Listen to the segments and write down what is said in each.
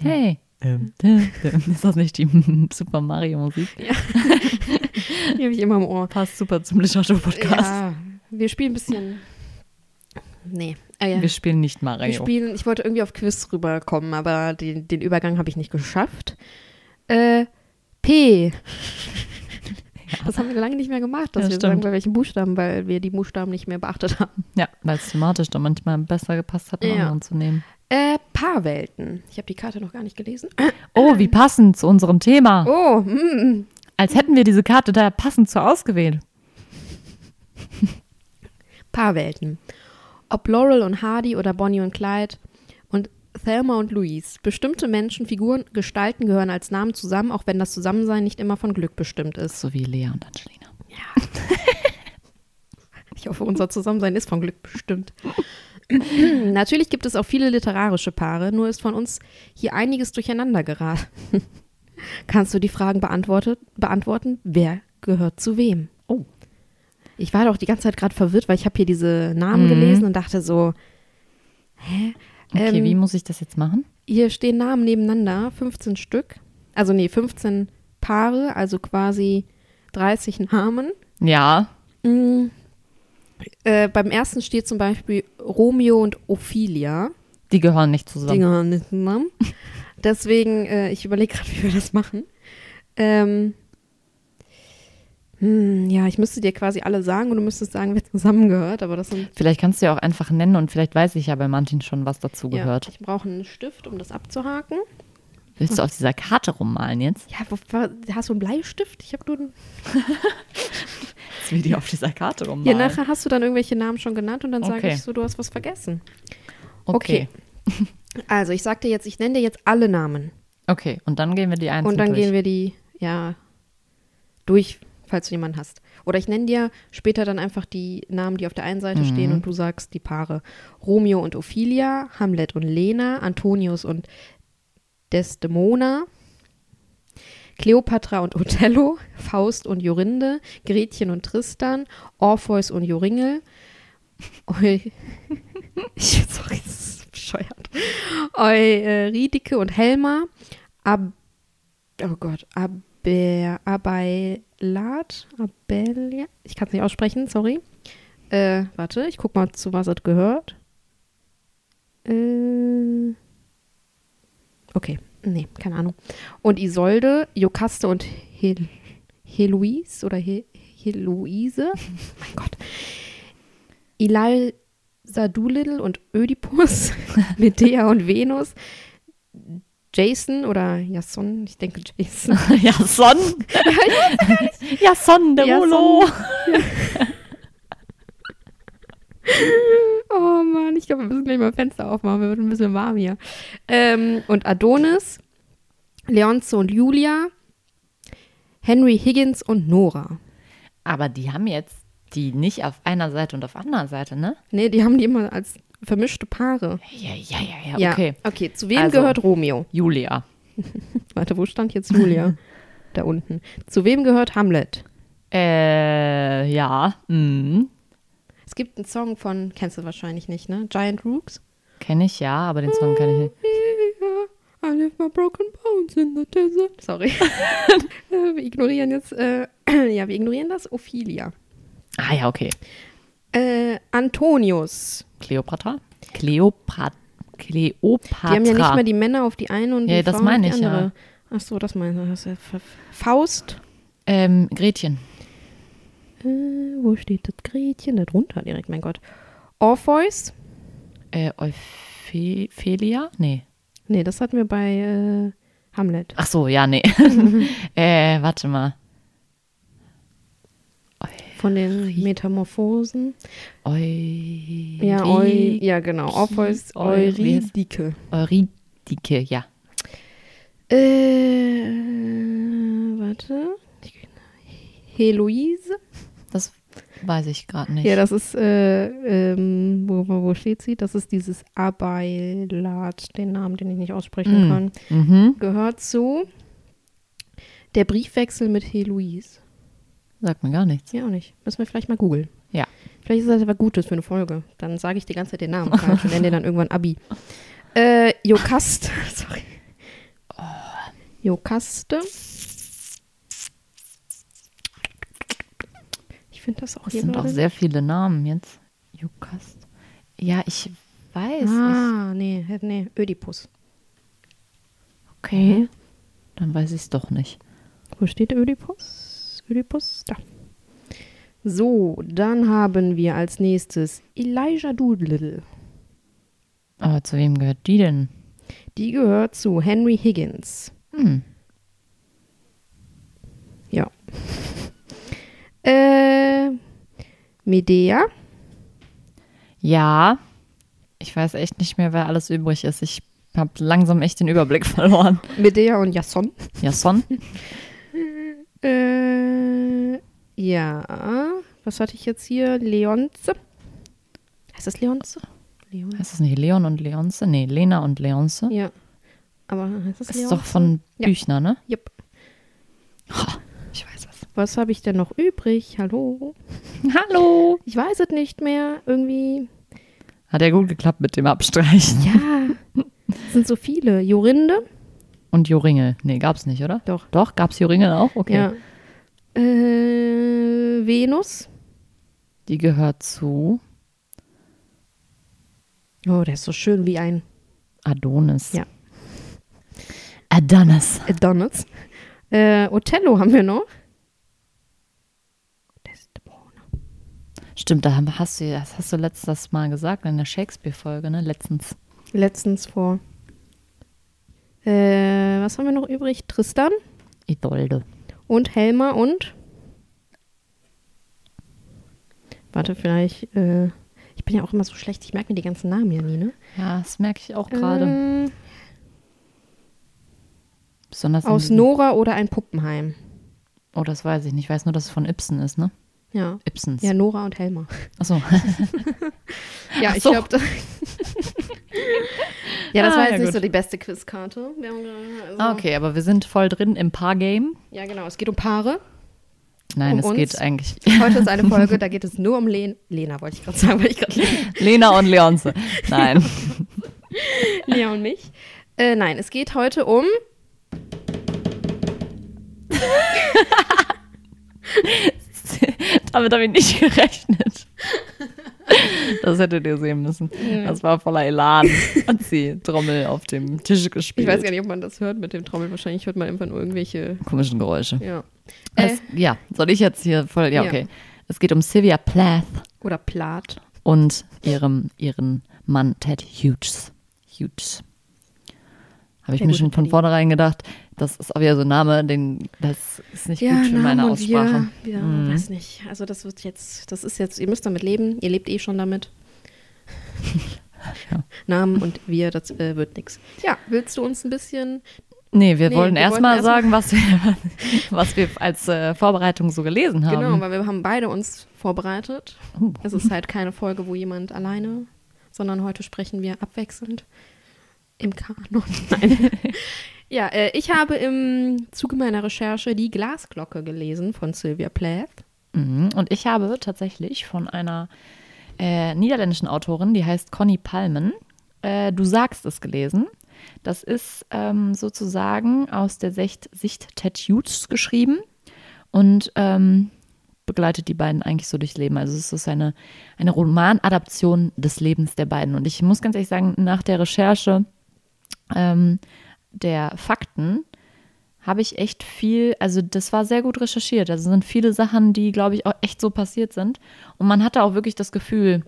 Hey. Ähm, ist das nicht die Super Mario Musik? Ja. die habe ich immer im Ohr. Passt super zum Literatur-Podcast. Ja, wir spielen ein bisschen. Nee. Ah, ja. Wir spielen nicht Mario. Wir spielen, ich wollte irgendwie auf Quiz rüberkommen, aber den, den Übergang habe ich nicht geschafft. Äh, P. Das haben wir lange nicht mehr gemacht, dass ja, wir stimmt. sagen, bei welchen Buchstaben, weil wir die Buchstaben nicht mehr beachtet haben. Ja, weil es thematisch dann manchmal besser gepasst hat, einen ja. anderen zu nehmen. Äh, Paarwelten. Ich habe die Karte noch gar nicht gelesen. Oh, wie passend zu unserem Thema. Oh, mm. Als hätten wir diese Karte da passend zu ausgewählt. Paarwelten. Ob Laurel und Hardy oder Bonnie und Clyde Thelma und Louise. Bestimmte Menschen, Figuren, Gestalten gehören als Namen zusammen, auch wenn das Zusammensein nicht immer von Glück bestimmt ist. So wie Lea und Angelina. Ja. ich hoffe, unser Zusammensein ist von Glück bestimmt. Natürlich gibt es auch viele literarische Paare, nur ist von uns hier einiges durcheinander geraten. Kannst du die Fragen beantworten? Wer gehört zu wem? Oh. Ich war doch die ganze Zeit gerade verwirrt, weil ich habe hier diese Namen mhm. gelesen und dachte so, hä? Okay, ähm, wie muss ich das jetzt machen? Hier stehen Namen nebeneinander, 15 Stück. Also nee, 15 Paare, also quasi 30 Namen. Ja. Mhm. Äh, beim ersten steht zum Beispiel Romeo und Ophelia. Die gehören nicht zusammen. Die gehören nicht zusammen. Deswegen, äh, ich überlege gerade, wie wir das machen. Ähm, hm, ja, ich müsste dir quasi alle sagen und du müsstest sagen, wer zusammengehört, aber das sind. Vielleicht kannst du ja auch einfach nennen und vielleicht weiß ich ja bei Martin schon, was dazu gehört. Ja, ich brauche einen Stift, um das abzuhaken. Willst du auf dieser Karte rummalen jetzt? Ja, wo, hast du einen Bleistift? Ich habe nur einen. jetzt will die auf dieser Karte rummalen. Ja, nachher hast du dann irgendwelche Namen schon genannt und dann okay. sage ich so, du hast was vergessen. Okay. okay. Also, ich sag dir jetzt, ich nenne dir jetzt alle Namen. Okay, und dann gehen wir die einzeln Und dann durch. gehen wir die, ja, durch, falls du jemanden hast. Oder ich nenne dir später dann einfach die Namen, die auf der einen Seite mhm. stehen und du sagst die Paare. Romeo und Ophelia, Hamlet und Lena, Antonius und Desdemona, Kleopatra und Othello, Faust und Jorinde, Gretchen und Tristan, Orpheus und Joringel, Eu sorry, das ist bescheuert, Euridike und Helma, Ab, oh Gott, Aber, Abeilat, Abelia, ich kann es nicht aussprechen, sorry. Äh, warte, ich guck mal, zu was es gehört. Äh, Okay, nee, keine Ahnung. Und Isolde, Jokaste und Hel Heloise oder He Heloise, mein Gott. Eliza Doolittle und Ödipus, Medea und Venus, Jason oder Jason, ich denke Jason. Jason? Jason, der Molo. Oh Mann, ich glaube, wir müssen gleich mal Fenster aufmachen. Wir wird ein bisschen warm hier. Ähm, und Adonis, Leonzo und Julia, Henry Higgins und Nora. Aber die haben jetzt die nicht auf einer Seite und auf anderer Seite, ne? Nee, die haben die immer als vermischte Paare. Ja, ja, ja, ja, okay. Ja, okay, zu wem also, gehört Romeo? Julia. Warte, wo stand jetzt Julia? da unten. Zu wem gehört Hamlet? Äh, ja. Mhm. Es gibt einen Song von, kennst du wahrscheinlich nicht, ne? Giant Rooks. Kenne ich ja, aber den Song kenne ich nicht. I live my broken bones in the desert. Sorry. wir ignorieren jetzt, äh, ja, wir ignorieren das. Ophelia. Ah ja, okay. Äh, Antonius. Kleopatra? Kleopatra. Kleopatra. Die haben ja nicht mehr die Männer auf die eine und die ja, das Frauen meine auf die ich, andere. Ja. Ach so, das meine ich. Faust. Ähm, Gretchen. Äh, wo steht das Gretchen? Da drunter direkt, mein Gott. Orpheus. Äh, Ophelia? Nee. Nee, das hatten wir bei äh, Hamlet. Ach so, ja, nee. äh, warte mal. Von den Metamorphosen. Eu Ja, Eu, ja genau. Orpheus Eurydike. Eurydike, ja. Äh, warte. Heloise. Das weiß ich gerade nicht. Ja, das ist, äh, ähm, wo, wo wo steht sie? Das ist dieses Abeilat, den Namen, den ich nicht aussprechen Mm. kann. mhm. Gehört zu der Briefwechsel mit Heloise. Sagt mir gar nichts. Ja, auch nicht. Müssen wir vielleicht mal googeln. Ja. Vielleicht ist das aber Gutes für eine Folge. Dann sage ich die ganze Zeit den Namen falsch und nenne den dann irgendwann Abi. Äh, Jokast. Sorry. Jokaste. Ich finde das auch Das hier sind auch sehr viele Namen jetzt. Jukast. Ja, ich weiß nicht. Ah, nee, nee, Ödipus. Okay. Dann weiß ich es doch nicht. Wo steht Ödipus? Ödipus? Da. So, dann haben wir als nächstes Elijah Doolittle. Aber zu wem gehört die denn? Die gehört zu Henry Higgins. Hm. Ja. Äh, Medea. Ja. Ich weiß echt nicht mehr, wer alles übrig ist. Ich habe langsam echt den Überblick verloren. Medea und Jason. Jason? Äh, ja. Was hatte ich jetzt hier? Leonze. Heißt das Leonze? Leon. Heißt das nicht Leon und Leonce? Nee, Lena und Leonce. Ja. Aber heißt das Das Leonze? ist doch von Ja. Büchner, ne? Yep. Ich weiß was. Was habe ich denn noch übrig? Hallo? Hallo! Ich weiß es nicht mehr. Irgendwie. Hat ja gut geklappt mit dem Abstreichen. Ja. es sind so viele. Jorinde. Und Joringel. Nee, gab's nicht, oder? Doch. Doch, gab's Joringel auch? Okay. Ja. Äh, Venus. Die gehört zu Oh, der ist so schön wie ein Adonis. Ja. Adonis. Adonis. Äh, Othello haben wir noch. Stimmt, da hast du, das hast du letztes Mal gesagt in der Shakespeare-Folge, ne? Letztens. Letztens vor. Äh, was haben wir noch übrig? Tristan Idolde. Und Helma und. Warte, vielleicht. Äh, ich bin ja auch immer so schlecht. Ich merke mir die ganzen Namen ja nie, ne? Ja, das merke ich auch gerade. Ähm, Besonders aus Nora oder ein Puppenheim. Oh, das weiß ich nicht. Ich weiß nur, dass es von Ibsen ist, ne? Ja. Ibsens. Ja, Nora und Helma. Achso. Ja, Ach ich so. glaube. ja, das Ah, war jetzt ja, nicht gut. so die beste Quizkarte. Wir haben, also, Ah, okay, aber wir sind voll drin im Paar-Game. Ja, genau. Es geht um Paare. Nein, Um es uns? geht eigentlich Heute ist eine Folge, da geht es nur um Len Lena, wollte ich gerade sagen, weil ich gerade Lena und Leonce. Nein. Lea und mich. Äh, nein, es geht heute um. Damit habe ich nicht gerechnet. Das hättet ihr sehen müssen. Das war voller Elan. Hat sie Trommel auf dem Tisch Ich gespielt. weiß gar nicht, ob man das hört mit dem Trommel. Wahrscheinlich hört man irgendwann nur irgendwelche. Komischen Geräusche. Ja. Äh, Es, ja, soll ich jetzt hier voll. Ja, Ja. okay. Es geht um Sylvia Plath oder Plat. und ihrem, ihren Mann Ted Hughes. Hughes. Habe ich Der mir schon von vornherein gedacht, das ist auch wieder so ein Name, den, das ist nicht gut für Namen meine Aussprache. Wir, ja, Mhm. weiß nicht. Also das wird jetzt, das ist jetzt, ihr müsst damit leben. Ihr lebt eh schon damit. Ja. Namen und wir, das äh, wird nix. Ja, willst du uns ein bisschen Nee, wir Nee, wollen erstmal erst sagen, was wir, was wir als äh, Vorbereitung so gelesen haben. Genau, weil wir haben beide uns vorbereitet. Oh. Es ist halt keine Folge, wo jemand alleine, sondern heute sprechen wir abwechselnd im Kanon. Nein. Ja, äh, ich habe im Zuge meiner Recherche die Glasglocke gelesen von Sylvia Plath. Mhm. Und ich habe tatsächlich von einer äh, niederländischen Autorin, die heißt Conny Palmen, äh, Du sagst es gelesen. Das ist ähm, sozusagen aus der Sicht, Sicht Ted geschrieben und ähm, begleitet die beiden eigentlich so durchs Leben. Also es ist eine, eine Romanadaption des Lebens der beiden. Und ich muss ganz ehrlich sagen, nach der Recherche ähm, der Fakten habe ich echt viel, also das war sehr gut recherchiert. Also sind viele Sachen, die, glaube ich, auch echt so passiert sind. Und man hatte auch wirklich das Gefühl,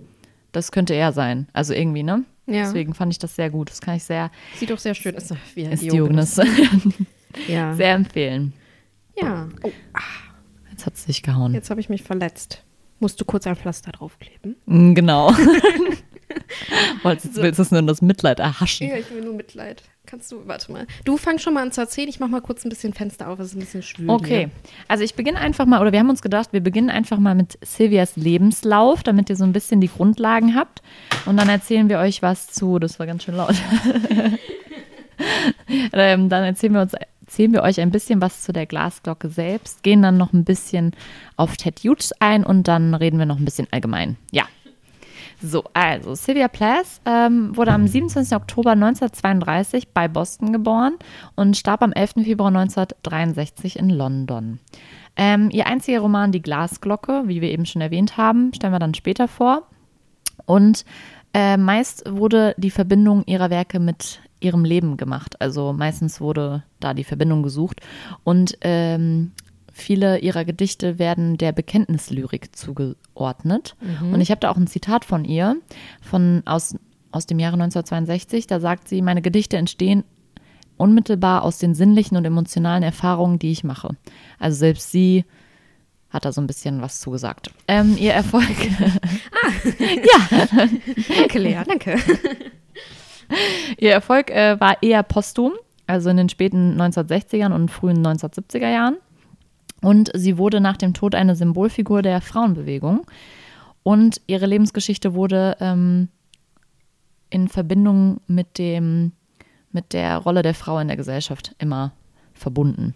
das könnte er sein. Also irgendwie, ne? Ja. Deswegen fand ich das sehr gut. Das kann ich sehr, Sieht doch sehr schön aus. Wie ist Diogenes, Ja. sehr empfehlen. ja. Oh, Jetzt hat es sich gehauen. jetzt habe ich mich verletzt. Musst du kurz ein Pflaster draufkleben? Mm, Genau. Wolltest, willst du es nur in das Mitleid erhaschen? Ja, ich will nur Mitleid. Kannst du, warte mal. Du fang schon mal an zu erzählen. Ich mach mal kurz ein bisschen Fenster auf, es ist ein bisschen schwül. Okay, also ich beginne einfach mal, oder wir haben uns gedacht, wir beginnen einfach mal mit Silvias Lebenslauf, damit ihr so ein bisschen die Grundlagen habt. Und dann erzählen wir euch was zu, das war ganz schön laut. ähm, dann erzählen wir uns erzählen wir euch ein bisschen was zu der Glasglocke selbst, gehen dann noch ein bisschen auf Ted Hughes ein und dann reden wir noch ein bisschen allgemein. Ja. So, also Sylvia Plath ähm, wurde am 27. Oktober 1932 bei Boston geboren und starb am 11. Februar 1963 in London. Ähm, ihr einziger Roman Die Glasglocke, wie wir eben schon erwähnt haben, stellen wir dann später vor. Und äh, meist wurde die Verbindung ihrer Werke mit ihrem Leben gemacht. Also meistens wurde da die Verbindung gesucht. Und ähm, viele ihrer Gedichte werden der Bekenntnislyrik zugeordnet. Und ich habe da auch ein Zitat von ihr, von, aus, aus dem Jahre 1962. Da sagt sie, meine Gedichte entstehen unmittelbar aus den sinnlichen und emotionalen Erfahrungen, die ich mache. Also selbst sie hat da so ein bisschen was zugesagt. Ähm, ihr Erfolg. ja, Danke, Lea, danke. Ihr Erfolg äh, war eher posthum, also in den späten 1960ern und frühen 1970er Jahren. Und sie wurde nach dem Tod eine Symbolfigur der Frauenbewegung. Und ihre Lebensgeschichte wurde ähm, in Verbindung mit, dem, mit der Rolle der Frau in der Gesellschaft immer verbunden.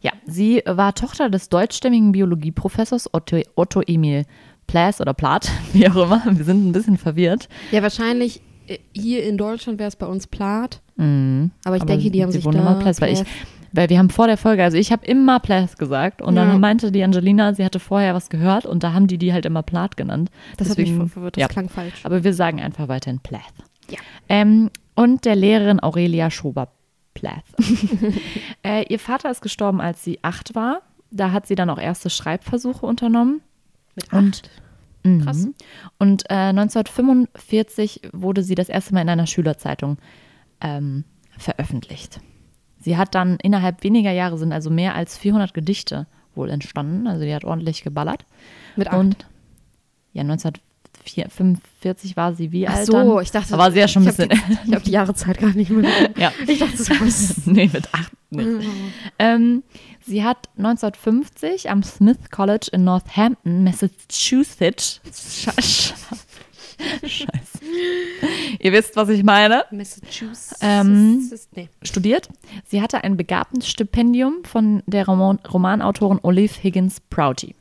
Ja, sie war Tochter des deutschstämmigen Biologieprofessors Otto, Otto Emil Plath oder Plath, wie auch immer. Wir sind ein bisschen verwirrt. Ja, wahrscheinlich äh, hier in Deutschland wäre es bei uns Plath. Mhm. Aber ich denke, die haben sie sich wohnen da immer Plath, weil ich, weil wir haben vor der Folge, also ich habe immer Plath gesagt und dann Ja. meinte die Angelina, sie hatte vorher was gehört und da haben die die halt immer Plath genannt. Das hat mich Deswegen- verwirrt, das ja. klang falsch. Aber wir sagen einfach weiterhin Plath. Ja. Ähm, und der Lehrerin Aurelia Schober Plath. äh, ihr Vater ist gestorben, als sie acht war. Da hat sie dann auch erste Schreibversuche unternommen. Mit Und- acht. Mhm. Krass. Und äh, 1945 wurde sie das erste Mal in einer Schülerzeitung ähm, veröffentlicht. Sie hat dann innerhalb weniger Jahre sind also mehr als 400 Gedichte wohl entstanden. Also die hat ordentlich geballert. Mit acht. Und ja, 1945 war sie wie Ach alt so, dann? ich dachte, Da war sie ja schon ein bisschen. Ich habe die Jahreszeit gar nicht mehr. ja. Ich dachte, das was. nee, mit acht nicht. ähm, sie hat 1950 am Smith College in Northampton, Massachusetts. Scheiße. Ihr wisst, was ich meine. Massachusetts. Ähm, nee. Studiert. Sie hatte ein Begabtenstipendium von der Roman Romanautorin Olive Higgins Prouty.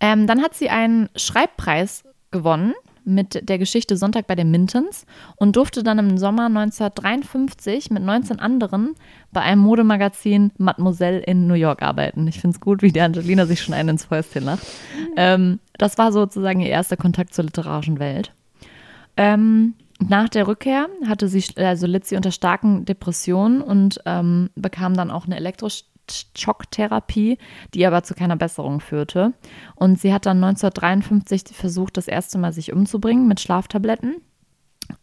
Ähm, dann hat sie einen Schreibpreis gewonnen mit der Geschichte Sonntag bei den Mintons und durfte dann im Sommer 1953 mit 19 anderen bei einem Modemagazin Mademoiselle in New York arbeiten. Ich finde es gut, wie die Angelina sich schon einen ins Fäustchen lacht. Ähm, das war sozusagen ihr erster Kontakt zur literarischen Welt. Ähm, nach der Rückkehr hatte sie, also litt sie unter starken Depressionen und ähm, bekam dann auch eine Elektroschocktherapie, die aber zu keiner Besserung führte. Und sie hat dann 1953 versucht, das erste Mal sich umzubringen mit Schlaftabletten.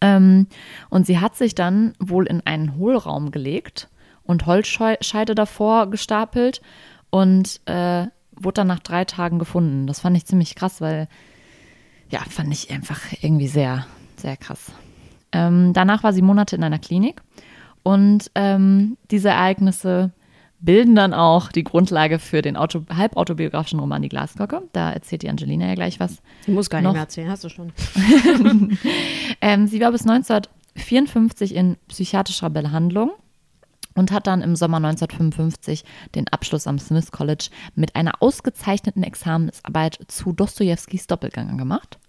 Ähm, und sie hat sich dann wohl in einen Hohlraum gelegt und Holzscheide davor gestapelt und äh, wurde dann nach drei Tagen gefunden. Das fand ich ziemlich krass, weil ja, fand ich einfach irgendwie sehr, sehr krass. Ähm, danach war sie Monate in einer Klinik und ähm, diese Ereignisse bilden dann auch die Grundlage für den Auto, halbautobiografischen Roman Die Glasglocke. Da erzählt die Angelina ja gleich was. Sie muss gar nicht Noch- mehr erzählen, hast du schon. Ähm, sie war bis 1954 in psychiatrischer Behandlung und hat dann im Sommer 1955 den Abschluss am Smith College mit einer ausgezeichneten Examensarbeit zu Dostojewskis Doppelgänger gemacht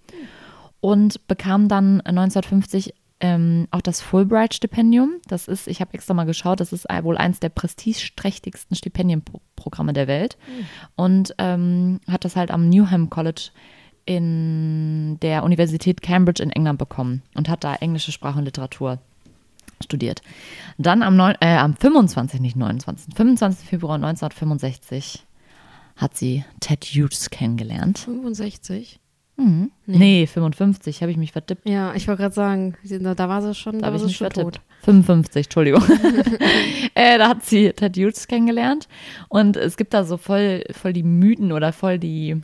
und bekam dann 1950 ähm, auch das Fulbright-Stipendium. Das ist, ich habe extra mal geschaut, das ist wohl eins der prestigeträchtigsten Stipendienprogramme der Welt und ähm, hat das halt am Newham College in der Universität Cambridge in England bekommen und hat da englische Sprache und Literatur studiert. Dann am, neun, äh, am 25, nicht 29, 25. Februar 1965 hat sie Ted Hughes kennengelernt. 65? Mhm. Nee, 55, habe ich mich vertippt. Ja, ich wollte gerade sagen, da war sie schon, Da da war sie schon tot. vertippt. 55, Entschuldigung. äh, da hat sie Ted Hughes kennengelernt. Und es gibt da so voll, voll die Mythen oder voll die,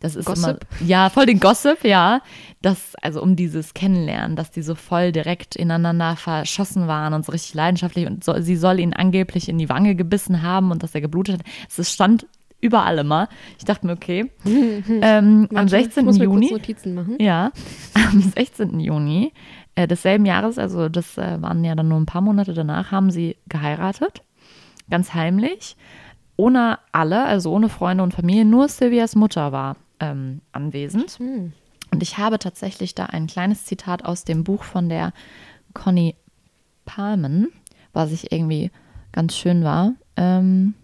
das ist Gossip? immer, ja, voll den Gossip, ja. Das, also um dieses Kennenlernen, dass die so voll direkt ineinander verschossen waren und so richtig leidenschaftlich und so, sie soll ihn angeblich in die Wange gebissen haben und dass er geblutet hat. Es stand überall immer. Ich dachte mir, okay. ähm, am Warte, 16. Ich muss mir Juni. kurz Notizen machen. Ja, am 16. Juni äh, desselben Jahres, also das äh, waren ja dann nur ein paar Monate danach, haben sie geheiratet. Ganz heimlich. Ohne alle, also ohne Freunde und Familie. Nur Sylvias Mutter war ähm, anwesend. Hm. Und ich habe tatsächlich da ein kleines Zitat aus dem Buch von der Connie Palmen, was ich irgendwie ganz schön war. Ähm,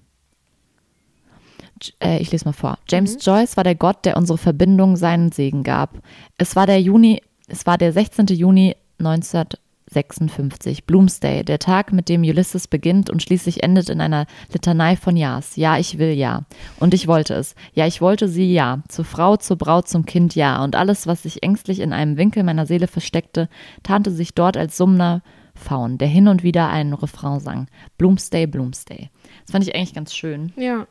äh, ich lese mal vor. James Joyce war der Gott, der unsere Verbindung seinen Segen gab. Es war der Juni, es war der 16. Juni 1956, Bloomsday, der Tag, mit dem Ulysses beginnt und schließlich endet in einer Litanei von Ja's. Ja, ich will ja. Und ich wollte es. Ja, ich wollte sie ja. Zur Frau, zur Braut, zum Kind ja. Und alles, was sich ängstlich in einem Winkel meiner Seele versteckte, tarnte sich dort als summender Faun, der hin und wieder einen Refrain sang. Bloomsday, Bloomsday. Das fand ich eigentlich ganz schön. Ja.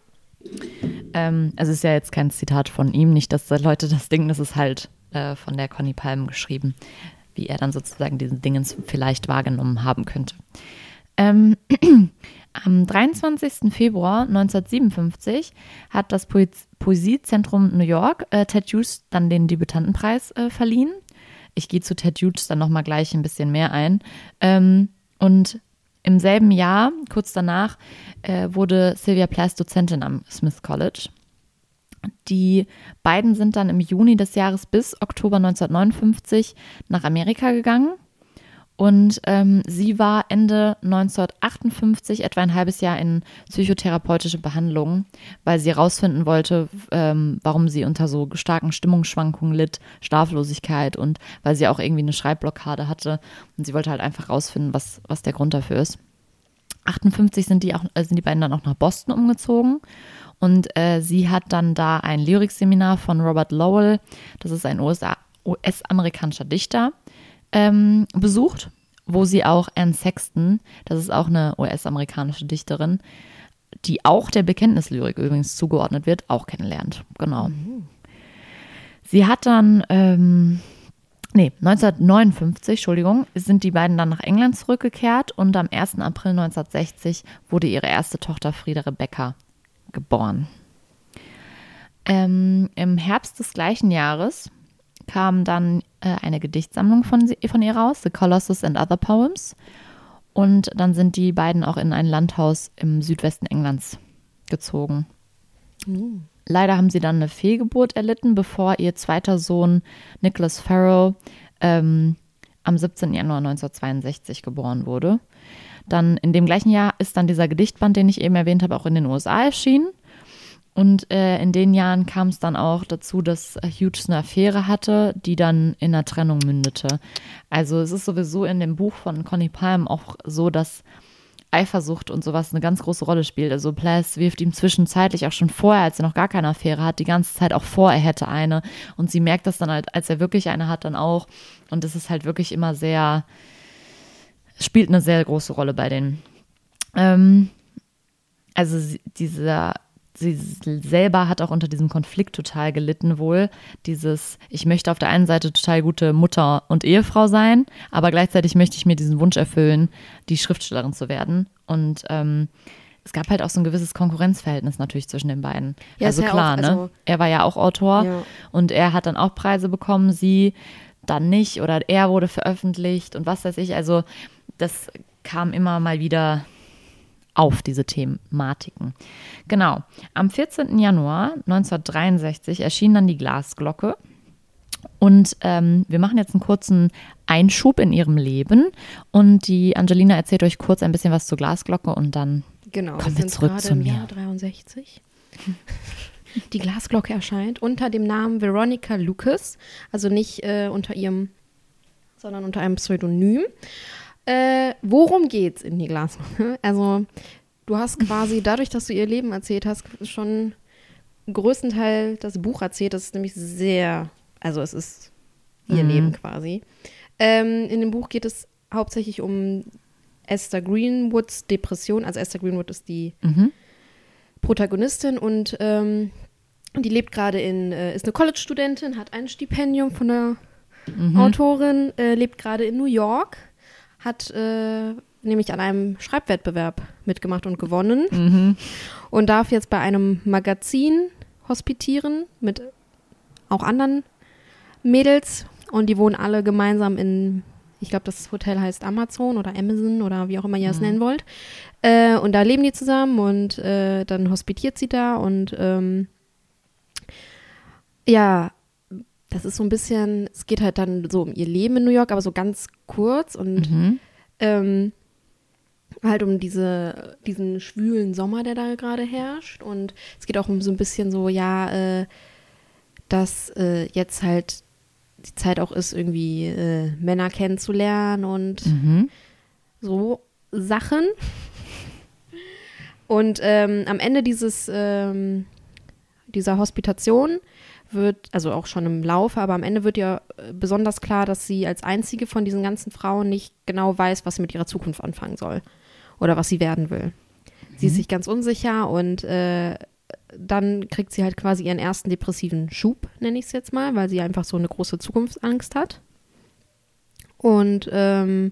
Ähm, also es ist ja jetzt kein Zitat von ihm, nicht, dass Leute das denken, das ist halt äh, von der Conny Palm geschrieben, wie er dann sozusagen diesen Dingens vielleicht wahrgenommen haben könnte. Ähm, am 23. Februar 1957 hat das Poez Poesiezentrum New York äh, Ted Hughes dann den Debütantenpreis äh, verliehen. Ich gehe zu Ted Hughes dann nochmal gleich ein bisschen mehr ein. Ähm, und im selben Jahr, kurz danach, äh, wurde Sylvia Plath Dozentin am Smith College. Die beiden sind dann im Juni des Jahres bis Oktober 1959 nach Amerika gegangen. Und ähm, sie war Ende 1958 etwa ein halbes Jahr in psychotherapeutische Behandlung, weil sie herausfinden wollte, ähm, warum sie unter so starken Stimmungsschwankungen litt, Schlaflosigkeit und weil sie auch irgendwie eine Schreibblockade hatte. Und sie wollte halt einfach herausfinden, was, was der Grund dafür ist. 58 sind die, auch, äh, sind die beiden dann auch nach Boston umgezogen. Und äh, sie hat dann da ein Lyrikseminar von Robert Lowell, das ist ein USA US-amerikanischer Dichter, ähm, besucht, wo sie auch Anne Sexton, das ist auch eine US-amerikanische Dichterin, die auch der Bekenntnislyrik übrigens zugeordnet wird, auch kennenlernt. Genau. Sie hat dann, ähm, nee, 1959, Entschuldigung, sind die beiden dann nach England zurückgekehrt und am 1. April 1960 wurde ihre erste Tochter Frieda Rebecca geboren. Ähm, Im Herbst des gleichen Jahres kam dann äh, eine Gedichtsammlung von, sie, von ihr raus, The Colossus and Other Poems. Und dann sind die beiden auch in ein Landhaus im Südwesten Englands gezogen. Leider haben sie dann eine Fehlgeburt erlitten, bevor ihr zweiter Sohn Nicholas Farrow ähm, am 17. Januar 1962 geboren wurde. Dann in dem gleichen Jahr ist dann dieser Gedichtband, den ich eben erwähnt habe, auch in den USA erschienen. Und äh, in den Jahren kam es dann auch dazu, dass Hughes eine Affäre hatte, die dann in einer Trennung mündete. Also es ist sowieso in dem Buch von Connie Palm auch so, dass Eifersucht und sowas eine ganz große Rolle spielt. Also Plath wirft ihm zwischenzeitlich auch schon vorher, als er noch gar keine Affäre hat, die ganze Zeit auch vor, er hätte eine. Und sie merkt das dann halt, als er wirklich eine hat, dann auch. Und es ist halt wirklich immer sehr, spielt eine sehr große Rolle bei denen. Ähm, also dieser, sie selber hat auch unter diesem Konflikt total gelitten wohl. Dieses, ich möchte auf der einen Seite total gute Mutter und Ehefrau sein, aber gleichzeitig möchte ich mir diesen Wunsch erfüllen, die Schriftstellerin zu werden. Und ähm, es gab halt auch so ein gewisses Konkurrenzverhältnis natürlich zwischen den beiden. Ja, also klar, auch- ne? also- Er war ja auch Autor Ja. und er hat dann auch Preise bekommen, sie dann nicht oder er wurde veröffentlicht und was weiß ich. Also das kam immer mal wieder auf, diese Thematiken. Genau. Am 14. Januar 1963 erschien dann die Glasglocke. Und ähm, wir machen jetzt einen kurzen Einschub in ihrem Leben. Und die Angelina erzählt euch kurz ein bisschen was zur Glasglocke und dann Genau, Kommen wir zurück gerade zu im mir. Jahr 63. Die Glasglocke erscheint unter dem Namen Veronica Lucas, also nicht äh, unter ihrem, sondern unter einem Pseudonym. Äh, worum geht's in die Glasglocke? Also, du hast quasi dadurch, dass du ihr Leben erzählt hast, schon größtenteil das Buch erzählt. Das ist nämlich sehr, also es ist ihr Mhm. Leben quasi. Ähm, in dem Buch geht es hauptsächlich um Esther Greenwoods Depression. Also Esther Greenwood ist die mhm. Protagonistin und ähm, Die lebt gerade in, äh, ist eine College-Studentin, hat ein Stipendium von der Autorin, äh, lebt gerade in New York, hat äh, nämlich an einem Schreibwettbewerb mitgemacht und gewonnen Mhm. und darf jetzt bei einem Magazin hospitieren mit auch anderen Mädels und die wohnen alle gemeinsam in, ich glaube, das Hotel heißt Amazon oder Amazon oder wie auch immer ihr es nennen wollt. Äh, und da leben die zusammen und äh, dann hospitiert sie da und ähm, ja, das ist so ein bisschen, es geht halt dann so um ihr Leben in New York, aber so ganz kurz und Mhm. ähm, halt um diese, diesen schwülen Sommer, der da gerade herrscht. Und es geht auch um so ein bisschen so, ja, äh, dass äh, jetzt halt die Zeit auch ist, irgendwie äh, Männer kennenzulernen und Mhm. so Sachen. Und ähm, am Ende dieses, ähm, dieser Hospitation wird, also auch schon im Laufe, aber am Ende wird ja äh, besonders klar, dass sie als einzige von diesen ganzen Frauen nicht genau weiß, was sie mit ihrer Zukunft anfangen soll oder was sie werden will. Sie ist sich ganz unsicher und äh, dann kriegt sie halt quasi ihren ersten depressiven Schub, nenne ich es jetzt mal, weil sie einfach so eine große Zukunftsangst hat. Und ähm,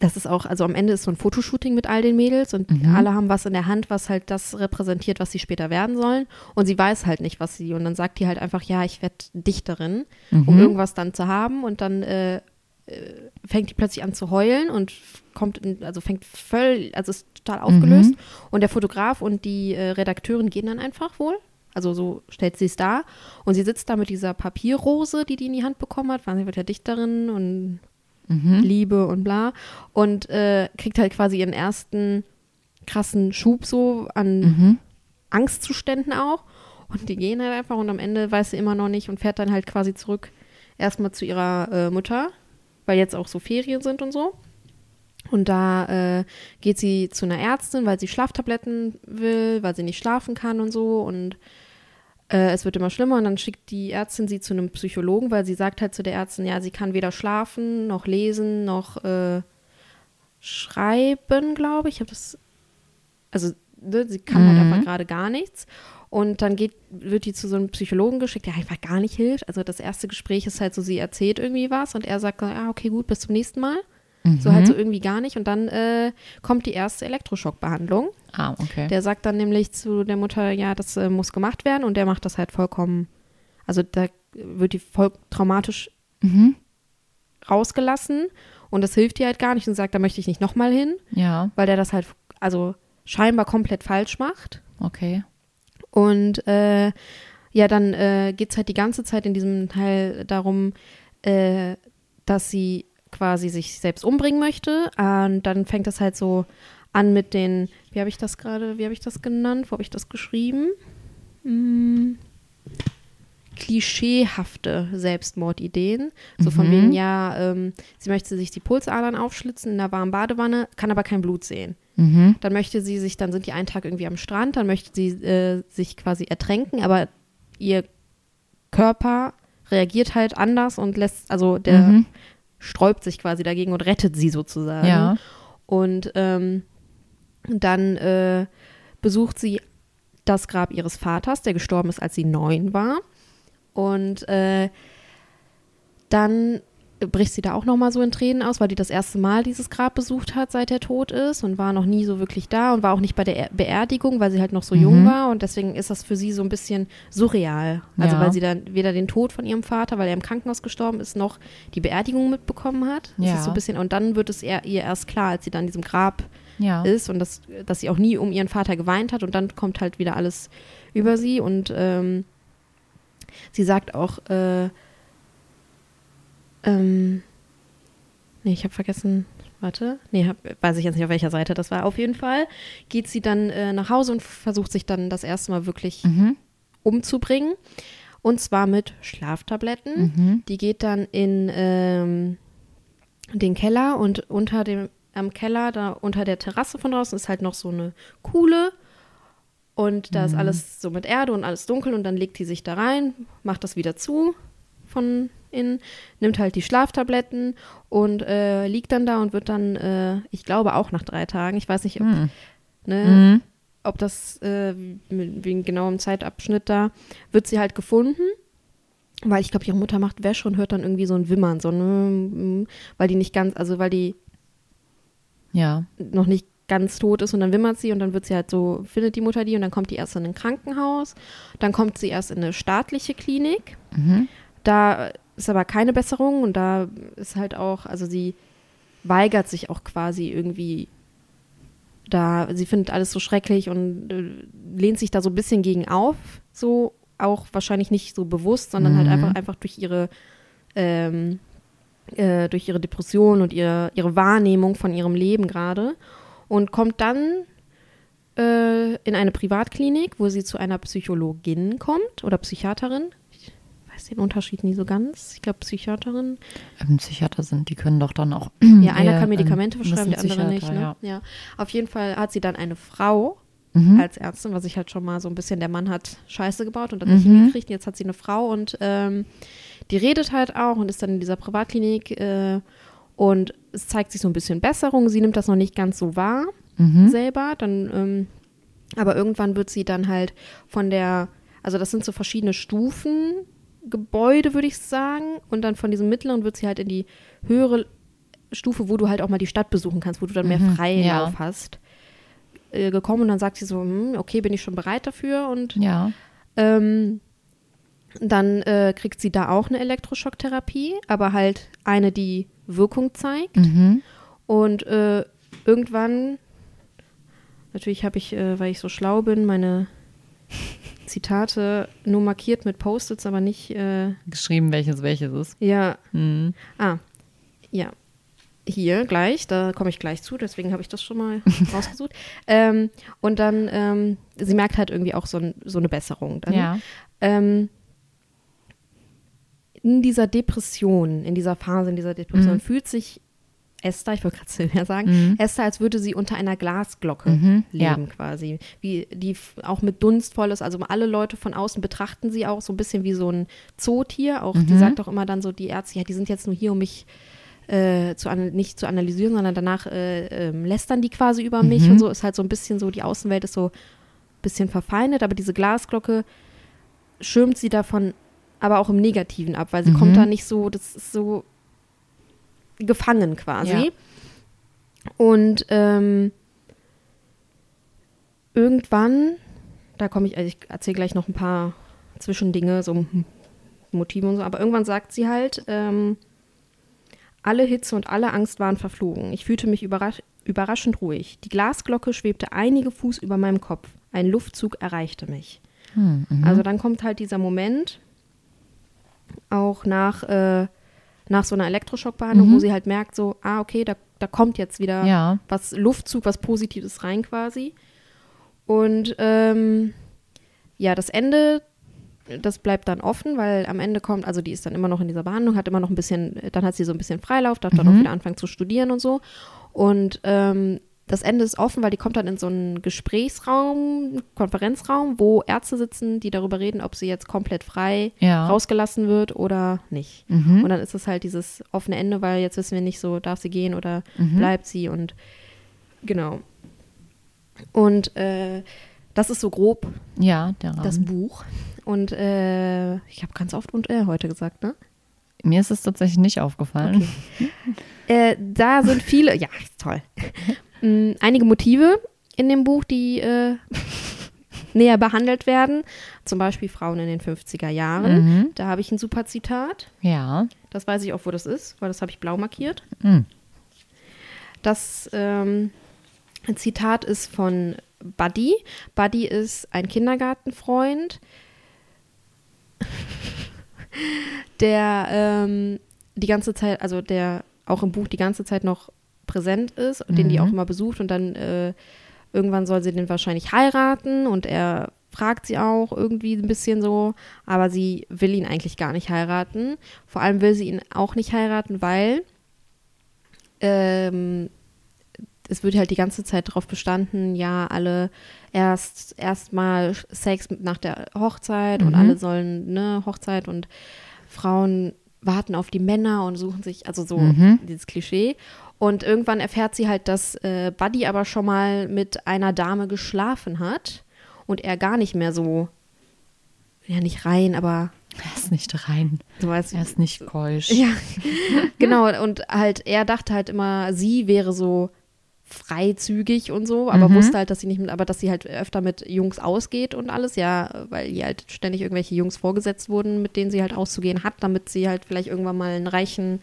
das ist auch, also am Ende ist so ein Fotoshooting mit all den Mädels und Mhm. alle haben was in der Hand, was halt das repräsentiert, was sie später werden sollen. Und sie weiß halt nicht, was sie. Und dann sagt die halt einfach, ja, ich werde Dichterin, um Mhm. irgendwas dann zu haben. Und dann äh, äh, fängt die plötzlich an zu heulen und kommt, in, also fängt voll, also ist total aufgelöst. Und der Fotograf und die äh, Redakteurin gehen dann einfach wohl. Also so stellt sie es dar. Und sie sitzt da mit dieser Papierrose, die die in die Hand bekommen hat, weil sie wird ja Dichterin und Mhm. Liebe und bla. Und äh, kriegt halt quasi ihren ersten krassen Schub so an Mhm. Angstzuständen auch. Und die gehen halt einfach und am Ende weiß sie immer noch nicht und fährt dann halt quasi zurück erstmal zu ihrer äh, Mutter, weil jetzt auch so Ferien sind und so. Und da äh, geht sie zu einer Ärztin, weil sie Schlaftabletten will, weil sie nicht schlafen kann und so. Und äh, es wird immer schlimmer. Und dann schickt die Ärztin sie zu einem Psychologen, weil sie sagt halt zu der Ärztin, ja, sie kann weder schlafen, noch lesen, noch äh, schreiben, glaube ich. Ich habe das, also ne, sie kann halt Mhm. einfach gerade gar nichts. Und dann geht, wird die zu so einem Psychologen geschickt, der einfach gar nicht hilft. Also das erste Gespräch ist halt so, sie erzählt irgendwie was und er sagt, ah, okay, gut, bis zum nächsten Mal. So halt so irgendwie gar nicht. Und dann äh, kommt die erste Elektroschockbehandlung. Ah, okay. Der sagt dann nämlich zu der Mutter, ja, das äh, muss gemacht werden und der macht das halt vollkommen, also da wird die voll traumatisch Mhm. rausgelassen und das hilft ihr halt gar nicht und sagt, da möchte ich nicht nochmal hin, Ja, weil der das halt, also scheinbar komplett falsch macht. okay. Und äh, ja, dann äh, geht es halt die ganze Zeit in diesem Teil darum, äh, dass sie quasi sich selbst umbringen möchte. Und dann fängt das halt so an mit den, wie habe ich das gerade, wie habe ich das genannt? Wo habe ich das geschrieben? Hm, klischeehafte Selbstmordideen. So von Mhm. wegen, ja, ähm, sie möchte sich die Pulsadern aufschlitzen in der warmen Badewanne, kann aber kein Blut sehen. Mhm. Dann möchte sie sich, dann sind die einen Tag irgendwie am Strand, dann möchte sie äh, sich quasi ertränken, aber ihr Körper reagiert halt anders und lässt, also der Mhm. Sträubt sich quasi dagegen und rettet sie sozusagen. Ja. Und ähm, dann äh, besucht sie das Grab ihres Vaters, der gestorben ist, als sie neun war. Und äh, dann bricht sie da auch nochmal so in Tränen aus, weil die das erste Mal dieses Grab besucht hat, seit er tot ist und war noch nie so wirklich da und war auch nicht bei der Er- Beerdigung, weil sie halt noch so Mhm. jung war und deswegen ist das für sie so ein bisschen surreal. Also Ja. weil sie dann weder den Tod von ihrem Vater, weil er im Krankenhaus gestorben ist, noch die Beerdigung mitbekommen hat. Das Ja. ist so ein bisschen und dann wird es ihr erst klar, als sie dann in diesem Grab Ja. ist und das, dass sie auch nie um ihren Vater geweint hat und dann kommt halt wieder alles über sie und ähm, sie sagt auch, äh, ähm, nee, ich habe vergessen, warte, nee, hab, weiß ich jetzt nicht, auf welcher Seite das war. Auf jeden Fall geht sie dann äh, nach Hause und versucht sich dann das erste Mal wirklich Mhm. umzubringen und zwar mit Schlaftabletten. Mhm. Die geht dann in ähm, den Keller und unter dem am Keller, da unter der Terrasse von draußen ist halt noch so eine Kuhle und da ist alles so mit Erde und alles dunkel und dann legt die sich da rein, macht das wieder zu von innen, nimmt halt die Schlaftabletten und äh, liegt dann da und wird dann, äh, ich glaube auch nach drei Tagen, ich weiß nicht, ob, Mhm. ne, Mhm. ob das äh, wegen genauem Zeitabschnitt da, wird sie halt gefunden. Weil ich glaube, ihre Mutter macht Wäsche und hört dann irgendwie so ein Wimmern, so ein, weil die nicht ganz, also weil die Ja. noch nicht ganz tot ist und dann wimmert sie und dann wird sie halt so, findet die Mutter die und dann kommt die erst in ein Krankenhaus, dann kommt sie erst in eine staatliche Klinik. Mhm. Da ist aber keine Besserung und da ist halt auch, also sie weigert sich auch quasi irgendwie da, sie findet alles so schrecklich und äh, lehnt sich da so ein bisschen gegen auf, so auch wahrscheinlich nicht so bewusst, sondern halt Mhm. einfach, einfach durch ihre ähm, äh, durch ihre Depression und ihre, ihre Wahrnehmung von ihrem Leben gerade und kommt dann äh, in eine Privatklinik, wo sie zu einer Psychologin kommt oder Psychiaterin. Den Unterschied nie so ganz. Ich glaube Psychiaterin. Ähm, Psychiater sind, die können doch dann auch. Ja, einer kann Medikamente ähm, verschreiben, der andere nicht. Ne? Ja. Auf jeden Fall hat sie dann eine Frau Mhm. als Ärztin, was ich halt schon mal so ein bisschen, der Mann hat Scheiße gebaut und nicht Mhm. hingekriegt. Jetzt hat sie eine Frau und ähm, die redet halt auch und ist dann in dieser Privatklinik äh, und es zeigt sich so ein bisschen Besserung. Sie nimmt das noch nicht ganz so wahr Mhm. selber. Dann, ähm, aber irgendwann wird sie dann halt von der, also das sind so verschiedene Stufen, Gebäude, würde ich sagen. Und dann von diesem mittleren wird sie halt in die höhere Stufe, wo du halt auch mal die Stadt besuchen kannst, wo du dann mehr Mhm, Freilauf ja. hast, äh, gekommen. Und dann sagt sie so, hm, okay, bin ich schon bereit dafür. Und Ja. ähm, dann äh, kriegt sie da auch eine Elektroschocktherapie, aber halt eine, die Wirkung zeigt. Mhm. Und äh, irgendwann, natürlich habe ich, äh, weil ich so schlau bin, meine Zitate nur markiert mit Post-its, aber nicht, äh, Geschrieben, welches welches ist. ja, Mhm. ah, ja. Hier gleich, da komme ich gleich zu, deswegen habe ich das schon mal rausgesucht. Ähm, und dann, ähm, sie merkt halt irgendwie auch so, ein, so eine Besserung. Dann, Ja. ähm, in dieser Depression, in dieser Phase, in dieser Depression Mhm. fühlt sich Esther, ich wollte gerade Silvia sagen, Mhm. Esther, als würde sie unter einer Glasglocke Mhm, ja. leben quasi. Wie, die auch mit Dunst voll ist. Also alle Leute von außen betrachten sie auch so ein bisschen wie so ein Zootier. Auch die Mhm. sagt auch immer dann so, die Ärzte, ja, die sind jetzt nur hier, um mich äh, zu nicht zu analysieren, sondern danach äh, ähm, lästern die quasi über mich Mhm. und so. Ist halt so ein bisschen so, die Außenwelt ist so ein bisschen verfeindet, aber diese Glasglocke schirmt sie davon aber auch im Negativen ab, weil sie Mhm. kommt da nicht so, das ist so gefangen quasi. Ja. Und ähm, irgendwann, da komme ich, also ich erzähle gleich noch ein paar Zwischendinge, so Motive und so, aber irgendwann sagt sie halt, ähm, alle Hitze und alle Angst waren verflogen. Ich fühlte mich überrasch überraschend ruhig. Die Glasglocke schwebte einige Fuß über meinem Kopf. Ein Luftzug erreichte mich. Hm, mhm. Also dann kommt halt dieser Moment, auch nach, äh, nach so einer Elektroschockbehandlung, Mhm. wo sie halt merkt, so, ah, okay, da, da kommt jetzt wieder Ja. was Luftzug, was Positives rein quasi. Und ähm, ja, das Ende, das bleibt dann offen, weil am Ende kommt, also die ist dann immer noch in dieser Behandlung, hat immer noch ein bisschen, dann hat sie so ein bisschen Freilauf, darf dann Mhm. auch wieder anfangen zu studieren und so. Und ähm, das Ende ist offen, weil die kommt dann in so einen Gesprächsraum, Konferenzraum, wo Ärzte sitzen, die darüber reden, ob sie jetzt komplett frei Ja. rausgelassen wird oder nicht. Mhm. Und dann ist es halt dieses offene Ende, weil jetzt wissen wir nicht so, darf sie gehen oder Mhm. bleibt sie und genau. Und äh, das ist so grob Ja, das Buch. Und äh, ich habe ganz oft und äh heute gesagt, ne? Mir ist es tatsächlich nicht aufgefallen. Äh, da sind viele, ja, toll. Mm, Einige Motive in dem Buch, die äh, näher behandelt werden. Zum Beispiel Frauen in den 50er Jahren. Mhm. Da habe ich ein super Zitat. Ja. Das weiß ich auch, wo das ist, weil das habe ich blau markiert. Mhm. Das ähm, Zitat ist von Buddy. Buddy ist ein Kindergartenfreund, der ähm, die ganze Zeit, also der auch im Buch die ganze Zeit noch präsent ist und den die Mhm. auch immer besucht und dann äh, irgendwann soll sie den wahrscheinlich heiraten und er fragt sie auch irgendwie ein bisschen so, aber sie will ihn eigentlich gar nicht heiraten. Vor allem will sie ihn auch nicht heiraten, weil ähm, es wird halt die ganze Zeit darauf bestanden, ja, alle erst erstmal Sex nach der Hochzeit und Mhm. alle sollen, ne, Hochzeit und Frauen warten auf die Männer und suchen sich, also so Mhm. dieses Klischee. Und irgendwann erfährt sie halt, dass äh, Buddy aber schon mal mit einer Dame geschlafen hat und er gar nicht mehr so, ja nicht rein, aber Er ist nicht rein. du weißt, Er ist nicht keusch. ja, genau. Und halt, er dachte halt immer, sie wäre so freizügig und so, aber Mhm. wusste halt, dass sie nicht mit, aber dass sie halt öfter mit Jungs ausgeht und alles, ja, weil ihr halt ständig irgendwelche Jungs vorgesetzt wurden, mit denen sie halt auszugehen hat, damit sie halt vielleicht irgendwann mal einen reichen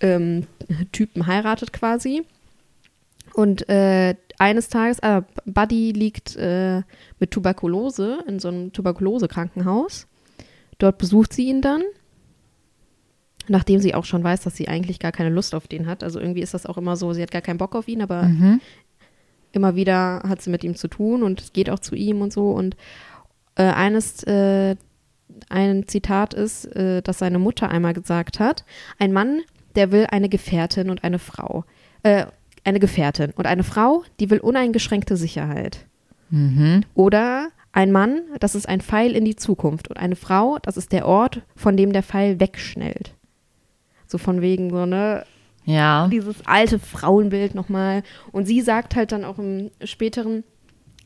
ähm, Typen heiratet quasi. Und äh, eines Tages, äh, Buddy liegt äh, mit Tuberkulose in so einem Tuberkulose-Krankenhaus. Dort besucht sie ihn dann, nachdem sie auch schon weiß, dass sie eigentlich gar keine Lust auf den hat. Also irgendwie ist das auch immer so, sie hat gar keinen Bock auf ihn, aber Mhm. immer wieder hat sie mit ihm zu tun und es geht auch zu ihm und so. Und äh, eines, äh, ein Zitat ist, äh, dass seine Mutter einmal gesagt hat: Ein Mann, der will eine Gefährtin und eine Frau. Äh, eine Gefährtin und eine Frau, die will uneingeschränkte Sicherheit. Mhm. Oder ein Mann, das ist ein Pfeil in die Zukunft. Und eine Frau, das ist der Ort, von dem der Pfeil wegschnellt. So von wegen so, ne, Ja. dieses alte Frauenbild nochmal. Und sie sagt halt dann auch im späteren,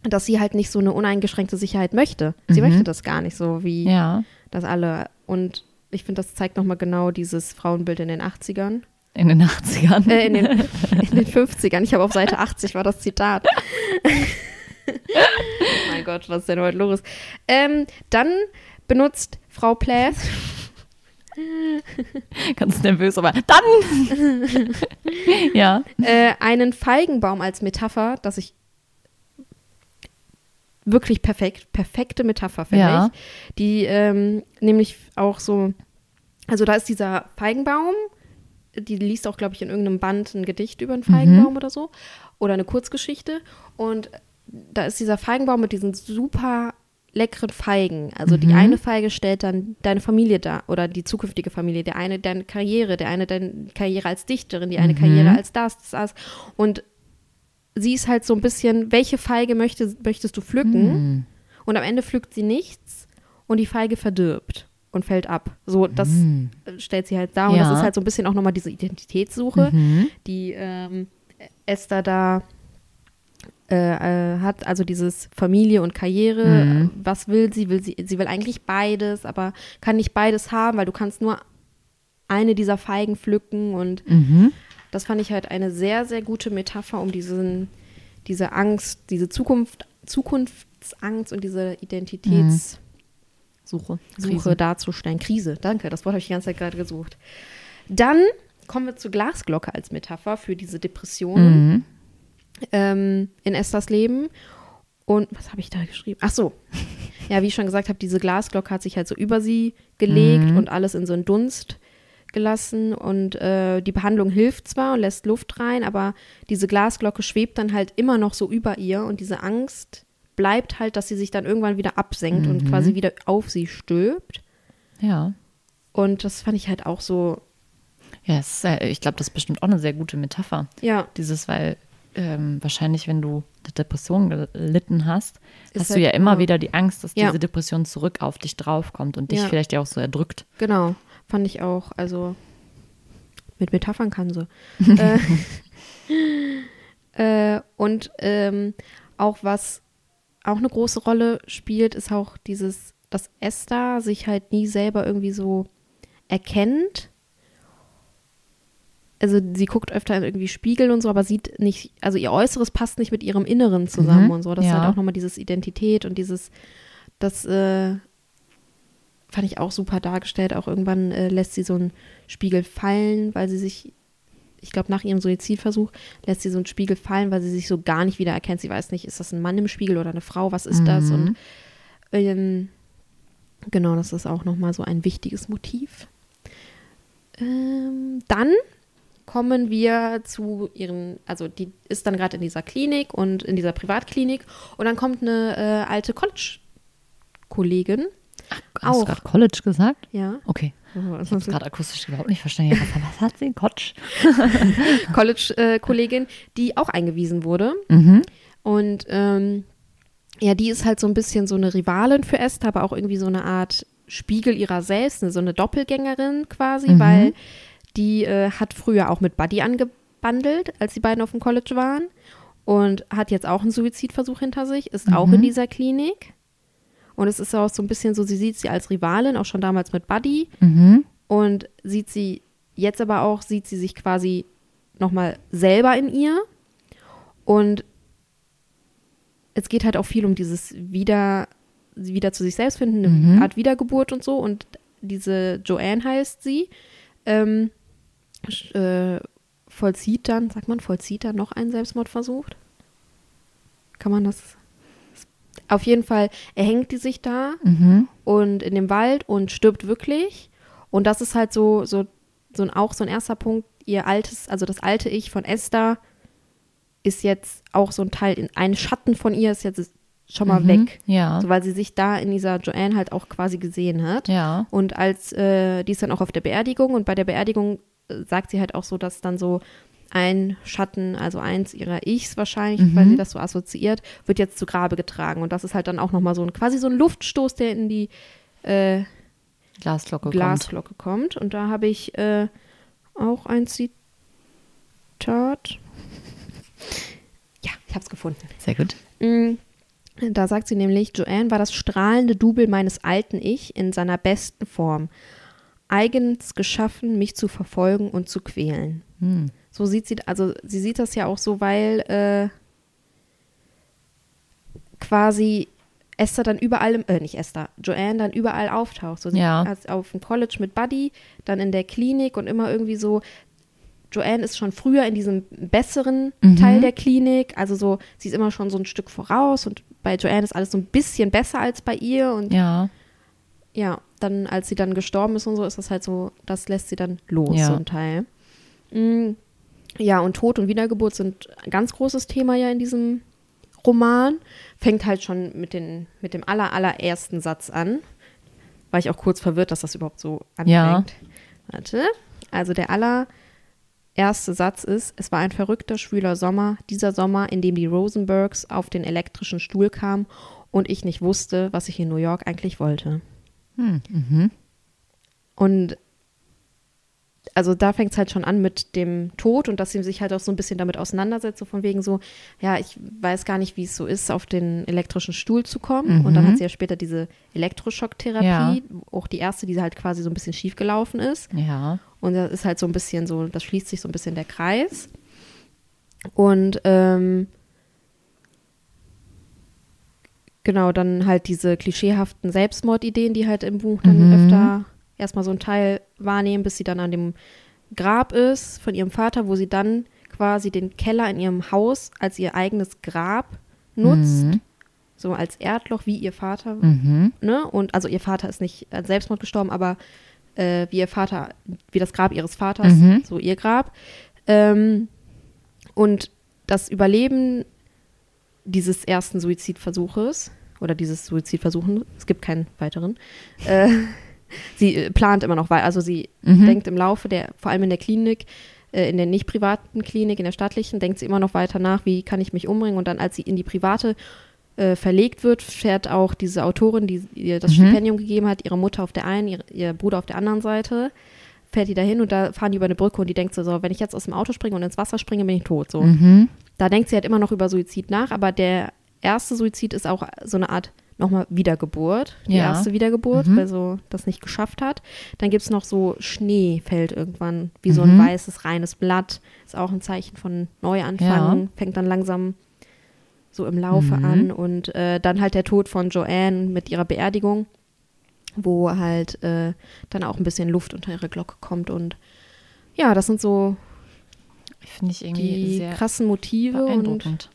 dass sie halt nicht so eine uneingeschränkte Sicherheit möchte. Sie Mhm. möchte das gar nicht so, wie Ja. das alle. Und ich finde, das zeigt nochmal genau dieses Frauenbild in den 80ern. In den 80ern. Äh, in, den, in den 50ern. Ich habe auf Seite 80 war das Zitat. mein Gott, was ist denn heute los? Ähm, dann benutzt Frau Plath Ganz nervös, aber dann. ja. äh, einen Feigenbaum als Metapher, dass ich wirklich perfekt, perfekte Metapher finde Ja. ich. Die ähm, nämlich auch so, also da ist dieser Feigenbaum, die liest auch, glaube ich, in irgendeinem Band ein Gedicht über einen Feigenbaum oder so. Oder eine Kurzgeschichte. Und da ist dieser Feigenbaum mit diesen super leckeren Feigen. Also die eine Feige stellt dann deine Familie dar oder die zukünftige Familie, der eine deine Karriere, der eine deine Karriere als Dichterin, die eine Karriere als das, das, das. Und sie ist halt so ein bisschen, welche Feige möchte, möchtest du pflücken? Mhm. Und am Ende pflückt sie nichts und die Feige verdirbt und fällt ab. So, das äh, stellt sie halt dar. Und Ja. das ist halt so ein bisschen auch nochmal diese Identitätssuche, Mhm. die ähm, Esther da äh, äh, hat, also dieses Familie und Karriere. Mhm. Was will sie? Will sie? Sie will eigentlich beides, aber kann nicht beides haben, weil du kannst nur eine dieser Feigen pflücken und Mhm. Das fand ich halt eine sehr, sehr gute Metapher, um diesen, diese Angst, diese Zukunft, Zukunftsangst und diese Identitätssuche Suche. Krise. darzustellen. Krise, danke, das Wort habe ich die ganze Zeit gerade gesucht. Dann kommen wir zur Glasglocke als Metapher für diese Depressionen Mhm. ähm, in Esthers Leben. Und was habe ich da geschrieben? Ach so. Ja, wie ich schon gesagt habe, diese Glasglocke hat sich halt so über sie gelegt Mhm. und alles in so einen Dunst gelassen. Und äh, die Behandlung hilft zwar und lässt Luft rein, aber diese Glasglocke schwebt dann halt immer noch so über ihr und diese Angst bleibt halt, dass sie sich dann irgendwann wieder absenkt und Mhm. quasi wieder auf sie stülpt. Ja. Und das fand ich halt auch so, Ja, ist, äh, ich glaube, das ist bestimmt auch eine sehr gute Metapher. ja, Dieses, weil ähm, wahrscheinlich, wenn du eine Depression gelitten hast, Ist hast halt du ja immer immer- wieder die Angst, dass Ja. diese Depression zurück auf dich draufkommt und dich Ja. vielleicht ja auch so erdrückt. Genau, fand ich auch. Also mit Metaphern kann sie. äh, äh, und ähm, auch was auch eine große Rolle spielt, ist auch dieses, dass Esther sich halt nie selber irgendwie so erkennt. Also sie guckt öfter in irgendwie Spiegel und so, aber sieht nicht, also ihr Äußeres passt nicht mit ihrem Inneren zusammen Mhm, und so. Das ist ja. halt auch nochmal dieses Identität und dieses, das äh, fand ich auch super dargestellt. Auch irgendwann äh, lässt sie so einen Spiegel fallen, weil sie sich, ich glaube, nach ihrem Suizidversuch lässt sie so einen Spiegel fallen, weil sie sich so gar nicht wieder erkennt. Sie weiß nicht, ist das ein Mann im Spiegel oder eine Frau, was ist das? Mhm. Und ähm, genau, das ist auch nochmal so ein wichtiges Motiv. Ähm, dann kommen wir zu ihren, also die ist dann gerade in dieser Klinik und in dieser Privatklinik und dann kommt eine äh, alte College-Kollegin. Hast du gerade College gesagt? Ja. Okay. Oh, Ich habe gerade akustisch überhaupt nicht verstanden. Was, hat sie? Kotsch? College-Kollegin, die auch eingewiesen wurde. Mhm. Und ähm, ja, die ist halt so ein bisschen so eine Rivalin für Esther, aber auch irgendwie so eine Art Spiegel ihrer selbst, ne, so eine Doppelgängerin quasi, Mhm. weil die äh, hat früher auch mit Buddy angebandelt, als die beiden auf dem College waren. Und hat jetzt auch einen Suizidversuch hinter sich, ist auch in dieser Klinik. Und es ist auch so ein bisschen so, sie sieht sie als Rivalin, auch schon damals mit Buddy. Mhm. Und sieht sie jetzt aber auch, sieht sie sich quasi nochmal selber in ihr. Und es geht halt auch viel um dieses Wieder, wieder zu sich selbst finden, eine Mhm. Art Wiedergeburt und so. Und diese Joanne heißt sie, ähm, äh, vollzieht dann, sagt man, vollzieht dann noch einen Selbstmordversuch? Kann man das? Auf jeden Fall erhängt die sich da Mhm. und in dem Wald und stirbt wirklich. Und das ist halt so, so, so ein, auch so ein erster Punkt. Ihr altes, also das alte Ich von Esther ist jetzt auch so ein Teil, in- ein Schatten von ihr ist jetzt schon mal Mhm. weg. Ja. So, weil sie sich da in dieser Joanne halt auch quasi gesehen hat. Ja. Und als, äh, die ist dann auch auf der Beerdigung und bei der Beerdigung äh, sagt sie halt auch so, dass dann so ein Schatten, also eins ihrer Ichs wahrscheinlich, Mhm. weil sie das so assoziiert, wird jetzt zu Grabe getragen. Und das ist halt dann auch nochmal so ein, quasi so ein Luftstoß, der in die äh, Glasglocke kommt. Glasglocke kommt. Und da habe ich äh, auch ein Zitat. Ja, ich habe es gefunden. Sehr gut. Mm, Da sagt sie nämlich, Joanne war das strahlende Double meines alten Ich in seiner besten Form. Eigens geschaffen, mich zu verfolgen und zu quälen. Hm. So sieht sie, also sie sieht das ja auch so, weil äh, quasi Esther dann überall, im, äh, nicht Esther, Joanne dann überall auftaucht. So Ja. als auf dem College mit Buddy, dann in der Klinik und immer irgendwie so. Joanne ist schon früher in diesem besseren Mhm. Teil der Klinik, also so, sie ist immer schon so ein Stück voraus und bei Joanne ist alles so ein bisschen besser als bei ihr und Ja. ja, dann, als sie dann gestorben ist und so, ist das halt so, das lässt sie dann los, Ja. so ein Teil. Mm, Ja, und Tod und Wiedergeburt sind ein ganz großes Thema ja in diesem Roman. Fängt halt schon mit, den, mit dem aller, allerersten Satz an. War ich auch kurz verwirrt, dass das überhaupt so anfängt. Ja. Warte. Also der allererste Satz ist, es war ein verrückter, schwüler Sommer, dieser Sommer, in dem die Rosenbergs auf den elektrischen Stuhl kamen und ich nicht wusste, was ich in New York eigentlich wollte. Hm. Mhm. Und also da fängt es halt schon an mit dem Tod und dass sie sich halt auch so ein bisschen damit auseinandersetzt, so von wegen so, ja, ich weiß gar nicht, wie es so ist, auf den elektrischen Stuhl zu kommen. Und dann Mhm. hat sie ja später diese Elektroschocktherapie, auch die erste, die halt quasi so ein bisschen schief gelaufen ist. Ja. Und das ist halt so ein bisschen so, das schließt sich so ein bisschen der Kreis. Und ähm, genau, dann halt diese klischeehaften Selbstmordideen, die halt im Buch dann Mhm. öfter erstmal so einen Teil wahrnehmen, bis sie dann an dem Grab ist von ihrem Vater, wo sie dann quasi den Keller in ihrem Haus als ihr eigenes Grab nutzt. Mhm. So als Erdloch wie ihr Vater Mhm. ne? Und also ihr Vater ist nicht an Selbstmord gestorben, aber äh, wie ihr Vater, wie das Grab ihres Vaters, Mhm. so ihr Grab. Ähm, und das Überleben dieses ersten Suizidversuches oder dieses Suizidversuchen, es gibt keinen weiteren, äh, sie äh, plant immer noch weiter, also sie Mhm. denkt im Laufe der, vor allem in der Klinik, äh, in der nicht privaten Klinik, in der staatlichen, denkt sie immer noch weiter nach, wie kann ich mich umbringen und dann, als sie in die private äh, verlegt wird, fährt auch diese Autorin, die ihr das Mhm. Stipendium gegeben hat, ihre Mutter auf der einen, ihr, ihr Bruder auf der anderen Seite, fährt die dahin und da fahren die über eine Brücke und die denkt so, so, wenn ich jetzt aus dem Auto springe und ins Wasser springe, bin ich tot. So. Mhm. Da denkt sie halt immer noch über Suizid nach, aber der erste Suizid ist auch so eine Art nochmal Wiedergeburt. Die Ja. erste Wiedergeburt, Mhm. weil so das nicht geschafft hat. Dann gibt es noch so Schnee fällt irgendwann, wie so ein Mhm. weißes, reines Blatt. Ist auch ein Zeichen von Neuanfang. Fängt dann langsam so im Laufe Mhm. an. Und äh, dann halt der Tod von Joanne mit ihrer Beerdigung, wo halt äh, dann auch ein bisschen Luft unter ihre Glocke kommt. Und ja, das sind so Finde ich irgendwie die krassen Motive. Und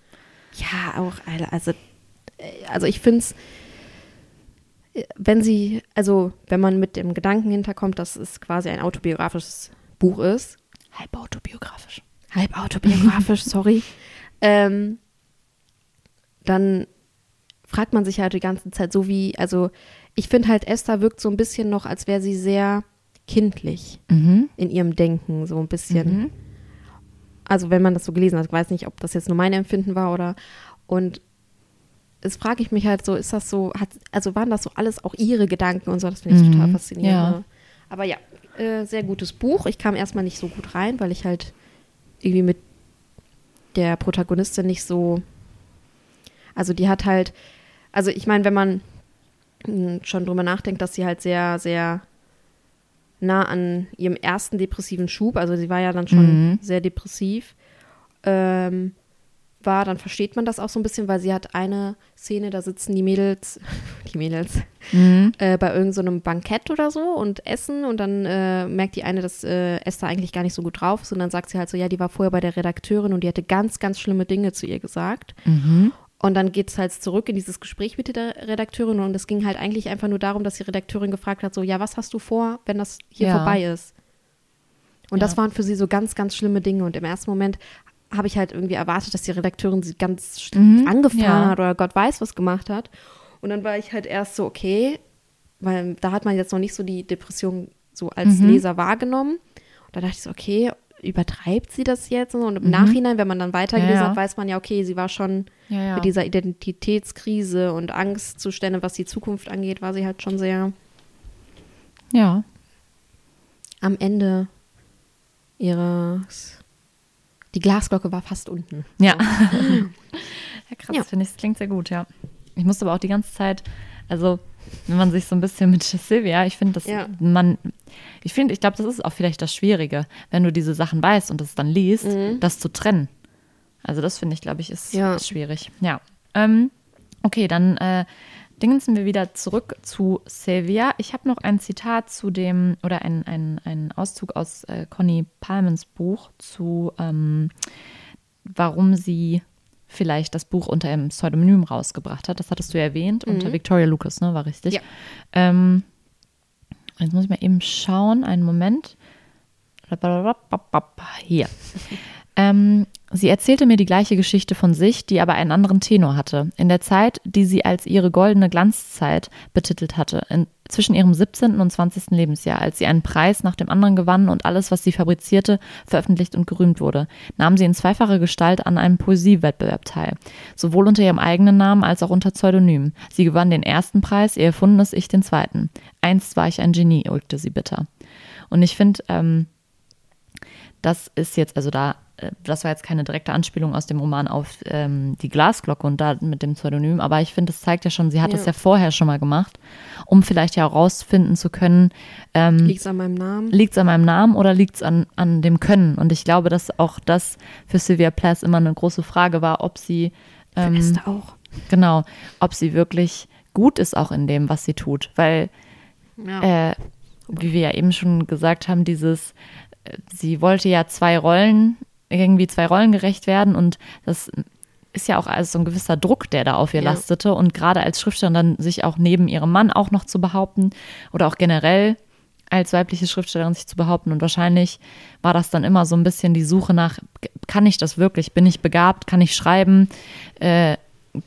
ja, auch, also, also ich finde es, wenn sie, also wenn man mit dem Gedanken hinterkommt, dass es quasi ein autobiografisches Buch ist, Halb autobiografisch. halb autobiografisch, sorry, ähm, dann fragt man sich halt die ganze Zeit so wie, also ich finde halt, Esther wirkt so ein bisschen noch, als wäre sie sehr kindlich Mhm. in ihrem Denken, so ein bisschen. Mhm. Also wenn man das so gelesen hat, ich weiß nicht, ob das jetzt nur mein Empfinden war oder und es frage ich mich halt so, ist das so, hat, also waren das so alles auch ihre Gedanken und so, das finde ich Mhm, total faszinierend. ja. ne? Aber ja, Äh, sehr gutes Buch. Ich kam erstmal nicht so gut rein, weil ich halt irgendwie mit der Protagonistin nicht so. Also die hat halt. Also ich meine, wenn man mh, schon drüber nachdenkt, dass sie halt sehr, sehr nah an ihrem ersten depressiven Schub, also sie war ja dann schon Mhm. sehr depressiv, ähm, war, dann versteht man das auch so ein bisschen, weil sie hat eine Szene, da sitzen die Mädels, die Mädels, Mhm. äh, bei irgendeinem so einem Bankett oder so und essen und dann äh, merkt die eine, dass äh, Esther eigentlich gar nicht so gut drauf ist und dann sagt sie halt so, ja, die war vorher bei der Redakteurin und die hatte ganz, ganz schlimme Dinge zu ihr gesagt. Mhm. Und dann geht es halt zurück in dieses Gespräch mit der Redakteurin und es ging halt eigentlich einfach nur darum, dass die Redakteurin gefragt hat, so, ja, was hast du vor, wenn das hier Ja. vorbei ist? Und Ja. das waren für sie so ganz, ganz schlimme Dinge und im ersten Moment habe ich halt irgendwie erwartet, dass die Redakteurin sie ganz Mhm, angefahren ja. hat oder Gott weiß was gemacht hat. Und dann war ich halt erst so, okay, weil da hat man jetzt noch nicht so die Depression so als Mhm. Leser wahrgenommen. Und da dachte ich so, okay, übertreibt sie das jetzt? Und im Nachhinein, wenn man dann weitergelesen Mhm. Ja, ja. hat, weiß man ja, okay, sie war schon ja. mit dieser Identitätskrise und Angstzustände, was die Zukunft angeht, war sie halt schon sehr ja. am Ende ihres. Die Glasglocke war fast unten. Ja. ja, krass, Ja. finde ich, das klingt sehr gut, ja. Ich musste aber auch die ganze Zeit, also wenn man sich so ein bisschen mit Sylvia, ich finde, dass Ja. man, ich finde, ich glaube, das ist auch vielleicht das Schwierige, wenn du diese Sachen weißt und das dann liest, das zu trennen. Also das finde ich, glaube ich, ist, Ja. schwierig. Ja. Ähm, okay, dann äh, dingensen wir wieder zurück zu Sylvia. Ich habe noch ein Zitat zu dem, oder ein, ein, Auszug aus äh, Conny Palmens Buch zu, ähm, warum sie vielleicht das Buch unter einem Pseudonym rausgebracht hat. Das hattest du ja erwähnt, unter Victoria Lucas, ne? War richtig. Ja. Ähm, jetzt muss ich mal eben schauen, einen Moment. Hier. Ähm, sie erzählte mir die gleiche Geschichte von sich, die aber einen anderen Tenor hatte. In der Zeit, die sie als ihre goldene Glanzzeit betitelt hatte, in, zwischen ihrem 17. und 20. Lebensjahr, als sie einen Preis nach dem anderen gewann und alles, was sie fabrizierte, veröffentlicht und gerühmt wurde, nahm sie in zweifacher Gestalt an einem Poesiewettbewerb teil, sowohl unter ihrem eigenen Namen als auch unter Pseudonym. Sie gewann den ersten Preis, ihr erfundenes Ich den zweiten. Einst war ich ein Genie, ulkte sie bitter. Und ich finde, ähm, das ist jetzt, also da, das war jetzt keine direkte Anspielung aus dem Roman auf ähm, die Glasglocke und da mit dem Pseudonym, aber ich finde, das zeigt ja schon, sie hat Ja. das ja vorher schon mal gemacht, um vielleicht ja herausfinden zu können, ähm, Liegt es an meinem Namen? liegt es an meinem Namen oder liegt es an, an dem Können? Und ich glaube, dass auch das für Sylvia Plath immer eine große Frage war, ob sie Für ähm, Esther auch. genau, ob sie wirklich gut ist auch in dem, was sie tut, weil Ja. äh, wie wir ja eben schon gesagt haben, dieses, äh, sie wollte ja zwei Rollen, irgendwie zwei Rollen gerecht werden und das ist ja auch also so ein gewisser Druck, der da auf ihr Ja. lastete und gerade als Schriftstellerin dann sich auch neben ihrem Mann auch noch zu behaupten oder auch generell als weibliche Schriftstellerin sich zu behaupten und wahrscheinlich war das dann immer so ein bisschen die Suche nach, kann ich das wirklich, bin ich begabt, kann ich schreiben, äh,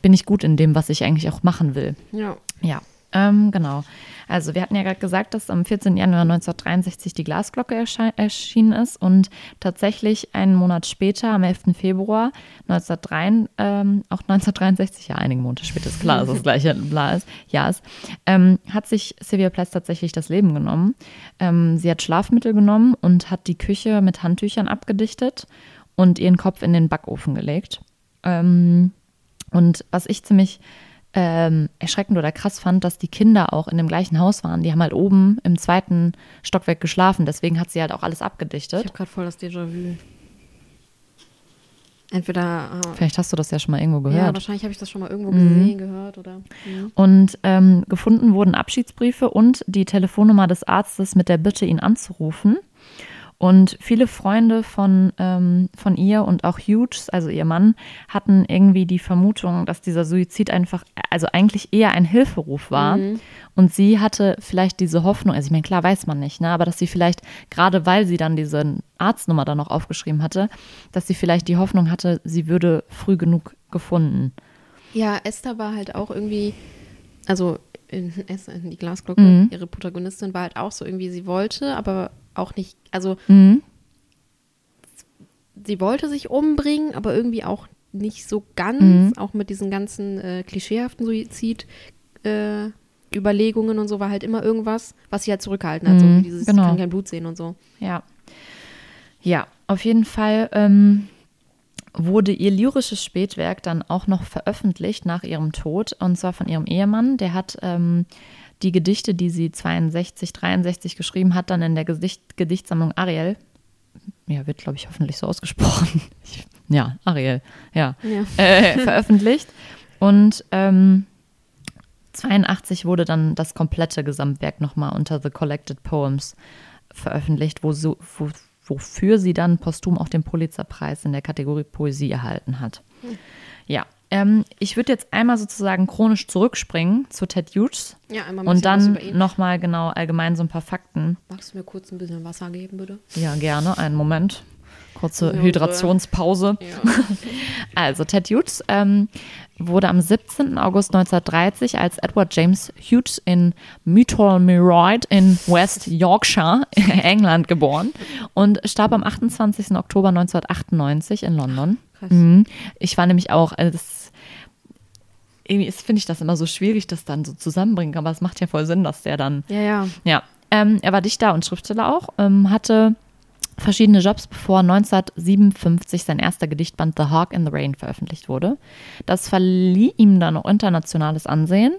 bin ich gut in dem, was ich eigentlich auch machen will. ja. Ja, ähm, genau. Also wir hatten ja gerade gesagt, dass am 14. Januar 1963 die Glasglocke erschienen ist und tatsächlich einen Monat später, am 11. Februar 1903, ähm, auch 1963, ja einige Monate später, ist klar, dass das gleiche Jahr ist, ähm, hat sich Sylvia Plath tatsächlich das Leben genommen. Ähm, sie hat Schlafmittel genommen und hat die Küche mit Handtüchern abgedichtet und ihren Kopf in den Backofen gelegt. Ähm, und was ich ziemlich ähm, erschreckend oder krass fand, dass die Kinder auch in dem gleichen Haus waren. Die haben halt oben im zweiten Stockwerk geschlafen. Deswegen hat sie halt auch alles Ich abgedichtet. habe gerade voll das Déjà-vu. Entweder. äh, Vielleicht hast du das ja schon mal irgendwo ja, gehört. wahrscheinlich habe ich das schon mal irgendwo Mhm. gesehen, gehört oder. Mhm. Und ähm, gefunden wurden Abschiedsbriefe und die Telefonnummer des Arztes mit der Bitte, ihn anzurufen. Und viele Freunde von, ähm, von ihr und auch Hughes, also ihr Mann, hatten irgendwie die Vermutung, dass dieser Suizid einfach, also eigentlich eher ein Hilferuf war. Mhm. Und sie hatte vielleicht diese Hoffnung, also ich meine, klar weiß man nicht, ne, aber dass sie vielleicht, gerade weil sie dann diese Arztnummer dann noch aufgeschrieben hatte, dass sie vielleicht die Hoffnung hatte, sie würde früh genug gefunden. Ja, Esther war halt auch irgendwie. Also in Esther, in die Glasglocke, Mhm. ihre Protagonistin war halt auch so irgendwie, sie wollte, aber auch nicht. Also Mhm. sie wollte sich umbringen, aber irgendwie auch nicht so ganz, Mhm. auch mit diesen ganzen äh, klischeehaften Suizid. Äh, Überlegungen und so war halt immer irgendwas, was sie halt zurückgehalten hat. So Mhm, wie dieses, genau. kann kein Blut sehen und so. Ja. Ja, auf jeden Fall ähm, wurde ihr lyrisches Spätwerk dann auch noch veröffentlicht nach ihrem Tod und zwar von ihrem Ehemann. Der hat ähm, die Gedichte, die sie 62, 63 geschrieben hat, dann in der Gedicht, Gedichtsammlung Ariel, ja, wird glaube ich hoffentlich so ausgesprochen. Ja, Ariel, ja, Ja. äh, veröffentlicht. Und ähm, 82 wurde dann das komplette Gesamtwerk nochmal unter The Collected Poems veröffentlicht, wo so, wo, wofür sie dann posthum auch den Pulitzerpreis in der Kategorie Poesie erhalten hat. Ja, ähm, ich würde jetzt einmal sozusagen chronisch zurückspringen zu Ted Hughes Ja, einmal ein und dann nochmal genau allgemein so ein paar Fakten. Magst du mir kurz ein bisschen Wasser geben, bitte? Ja, gerne, einen Moment. Kurze Ja, Hydrationspause. Ja. Also Ted Hughes ähm, wurde am 17. August 1930 als Edward James Hughes in Mytholmroyd in West Yorkshire, England geboren und starb am 28. Oktober 1998 in London. Krass. Mhm. Ich war nämlich auch, also das, irgendwie finde ich das immer so schwierig, das dann so zusammenbringen, aber es macht ja voll Sinn, dass der dann ja, ja. ja, ähm, er war Dichter und Schriftsteller auch, ähm, hatte verschiedene Jobs, bevor 1957 sein erster Gedichtband The Hawk in the Rain veröffentlicht wurde. Das verlieh ihm dann auch internationales Ansehen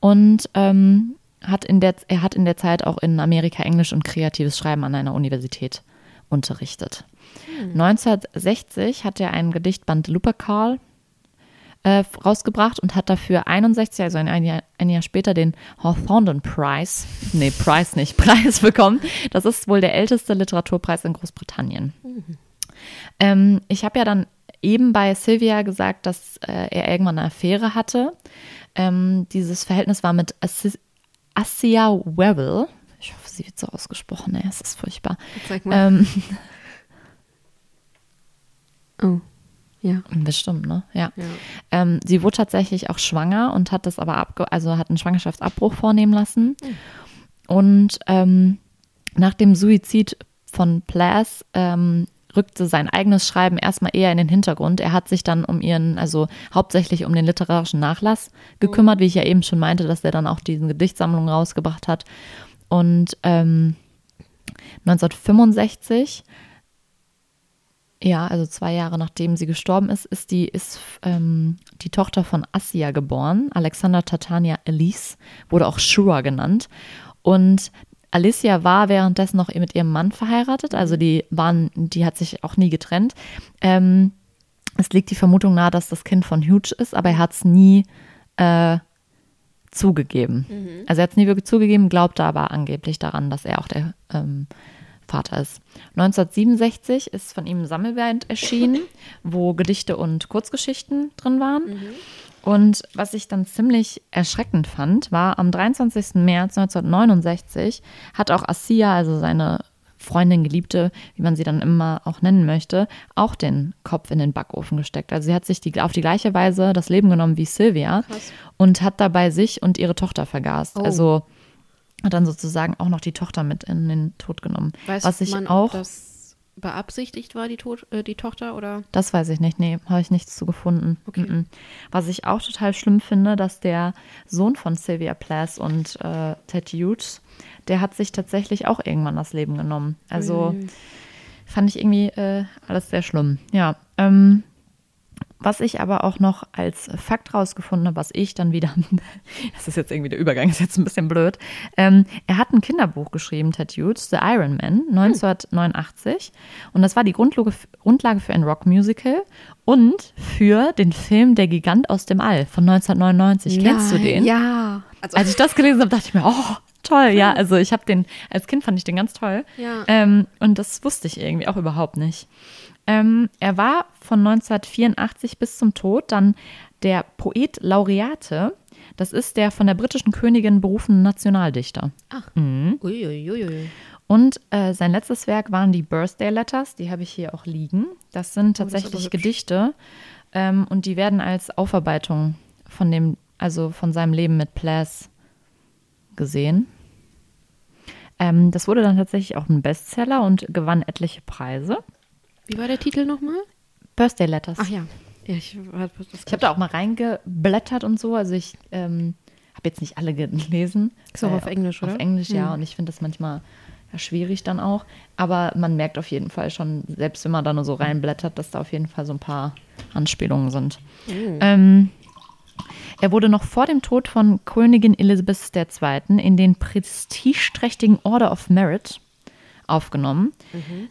und ähm, hat in der, er hat in der Zeit auch in Amerika Englisch und kreatives Schreiben an einer Universität unterrichtet. 1960 hat er ein Gedichtband Lupercal äh, rausgebracht und hat dafür 61, also ein, ein, Jahr, ein Jahr später, den Hawthornden Prize, nee, Prize nicht, Preis bekommen. Das ist wohl der älteste Literaturpreis in Großbritannien. Ähm, ich habe ja dann eben bei Sylvia gesagt, dass äh, er irgendwann eine Affäre hatte. Ähm, dieses Verhältnis war mit Assi Assia Webble. Ich hoffe, sie wird so ausgesprochen. Nee, es ist furchtbar. Zeig mal. Ähm, oh. Ja. bestimmt, ne? Ja. Ja. Ähm, sie wurde tatsächlich auch schwanger und hat das aber abge also hat einen Schwangerschaftsabbruch vornehmen lassen. Und ähm, nach dem Suizid von Plas ähm, rückte sein eigenes Schreiben erstmal eher in den Hintergrund. Er hat sich dann um ihren, also hauptsächlich um den literarischen Nachlass gekümmert, wie ich ja eben schon meinte, dass er dann auch diese Gedichtsammlung rausgebracht hat. Und ähm, 1965 ja, also zwei Jahre nachdem sie gestorben ist, ist die, ist, ähm, die Tochter von Assia geboren. Alexander Tatania Elise, wurde auch Shura genannt. Und Alicia war währenddessen noch mit ihrem Mann verheiratet, also die waren, die hat sich auch nie getrennt. Ähm, es liegt die Vermutung nahe, dass das Kind von Hugh ist, aber er hat es nie äh, zugegeben. Also er hat es nie wirklich zugegeben, glaubte aber angeblich daran, dass er auch der ähm, Vater ist. 1967 ist von ihm ein Sammelband erschienen, wo Gedichte und Kurzgeschichten drin waren. Und was ich dann ziemlich erschreckend fand, war am 23. März 1969 hat auch Assia, also seine Freundin, Geliebte, wie man sie dann immer auch nennen möchte, auch den Kopf in den Backofen gesteckt. Also sie hat sich die, auf die gleiche Weise das Leben genommen wie Sylvia Krass. und hat dabei sich und ihre Tochter vergast. Oh. Also hat dann sozusagen auch noch die Tochter mit in den Tod genommen. Weiß Was ich man, auch, ob das beabsichtigt war, die, Tod, äh, die Tochter? Oder? das weiß ich nicht, nee, habe ich nichts zu gefunden. Okay. Mhm. Was ich auch total schlimm finde, dass der Sohn von Sylvia Plath und äh, Ted Hughes, der hat sich tatsächlich auch irgendwann das Leben genommen. Also Ui. fand ich irgendwie äh, alles sehr schlimm. Ja, ähm, was ich aber auch noch als Fakt rausgefunden habe, was ich dann wieder, das ist jetzt irgendwie der Übergang, ist jetzt ein bisschen blöd. Ähm, er hat ein Kinderbuch geschrieben, Ted Hughes, The Iron Man, 1989. Und das war die Grundlage, Grundlage für ein Rockmusical und für den Film Der Gigant aus dem All von 1999. Kennst du den? Ja. Also, Als ich das gelesen habe, dachte ich mir, oh, toll. Ja, also ich habe den, als Kind fand ich den ganz toll. Ja. Ähm, und das wusste ich irgendwie auch überhaupt nicht. Ähm, er war von 1984 bis zum Tod dann der Poet Laureate. Das ist der von der britischen Königin berufene Nationaldichter. Ach. Mhm. Uiuiui. Und äh, sein letztes Werk waren die Birthday Letters, die habe ich hier auch liegen. Das sind Oh, das tatsächlich. Gedichte ähm, und die werden als Aufarbeitung von dem, also von seinem Leben mit Plas gesehen. Ähm, das wurde dann tatsächlich auch ein Bestseller und gewann etliche Preise. Wie war der Titel nochmal? Birthday Letters. Ach ja. ja ich, Ich habe da auch mal reingeblättert und so. Also ich ähm, habe jetzt nicht alle gelesen. Ist auch auf Englisch, oder? Auf Englisch, ja. Hm. Und ich finde das manchmal ja, schwierig dann auch. Aber man merkt auf jeden Fall schon, selbst wenn man da nur so reinblättert, dass da auf jeden Fall so ein paar Anspielungen sind. Ähm, er wurde noch vor dem Tod von Königin Elizabeth II. in den prestigeträchtigen Order of Merit aufgenommen.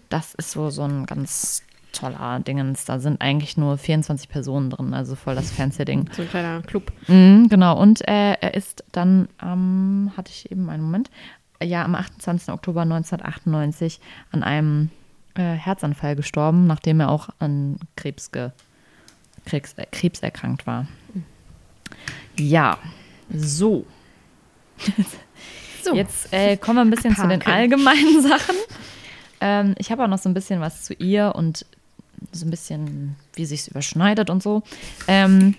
Das ist so, so ein ganz toller Dingens. Da sind eigentlich nur 24 Personen drin, also voll das fancy Ding. So ein kleiner Club. Mhm, genau, und äh, er ist dann am, hatte ich eben einen Moment, ja, am 28. Oktober 1998 an einem äh, Herzanfall gestorben, nachdem er auch an Krebs, ge, Krebs, äh, Krebs erkrankt war. Ja, so. So. Jetzt äh, kommen wir ein bisschen zu den allgemeinen Sachen. Ähm, ich habe auch noch so ein bisschen was zu ihr und so ein bisschen, wie sich überschneidet und so. Ähm,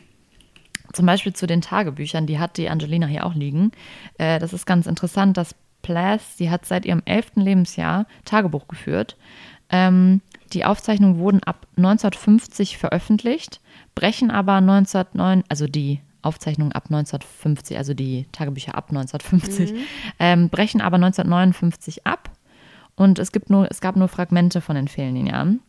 zum Beispiel zu den Tagebüchern, die hat die Angelina hier auch liegen. Äh, das ist ganz interessant, dass Plath, die hat seit ihrem elften Lebensjahr Tagebuch geführt. Ähm, die Aufzeichnungen wurden ab 1950 veröffentlicht, brechen aber 1909, also die Aufzeichnungen ab 1950, also die Tagebücher ab 1950, ähm, brechen aber 1959 ab. Und es, gibt nur, es gab nur Fragmente von den fehlenden Jahren.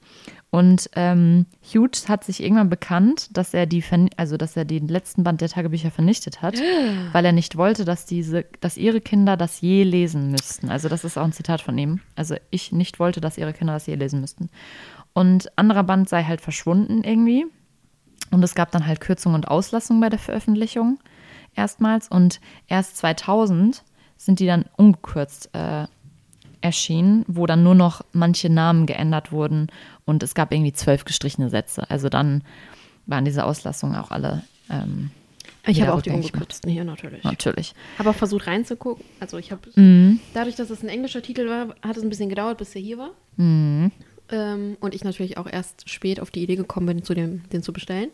Und ähm, Hughes hat sich irgendwann bekannt, dass er die, also dass er den letzten Band der Tagebücher vernichtet hat, weil er nicht wollte, dass diese, dass ihre Kinder das je lesen müssten. Also das ist auch ein Zitat von ihm. Also ich nicht wollte, dass ihre Kinder das je lesen müssten. Und anderer Band sei halt verschwunden irgendwie. Und es gab dann halt Kürzungen und Auslassungen bei der Veröffentlichung erstmals. Und erst 2000 sind die dann ungekürzt äh, erschienen, wo dann nur noch manche Namen geändert wurden und es gab irgendwie zwölf gestrichene Sätze. Also dann waren diese Auslassungen auch alle ähm, Ich habe auch die ungekürzten hier natürlich. natürlich. Habe auch versucht reinzugucken. Also ich habe, Mhm. dadurch, dass es ein englischer Titel war, hat es ein bisschen gedauert, bis er hier war. Mhm. Ähm, und ich natürlich auch erst spät auf die Idee gekommen bin, zu dem, den zu bestellen.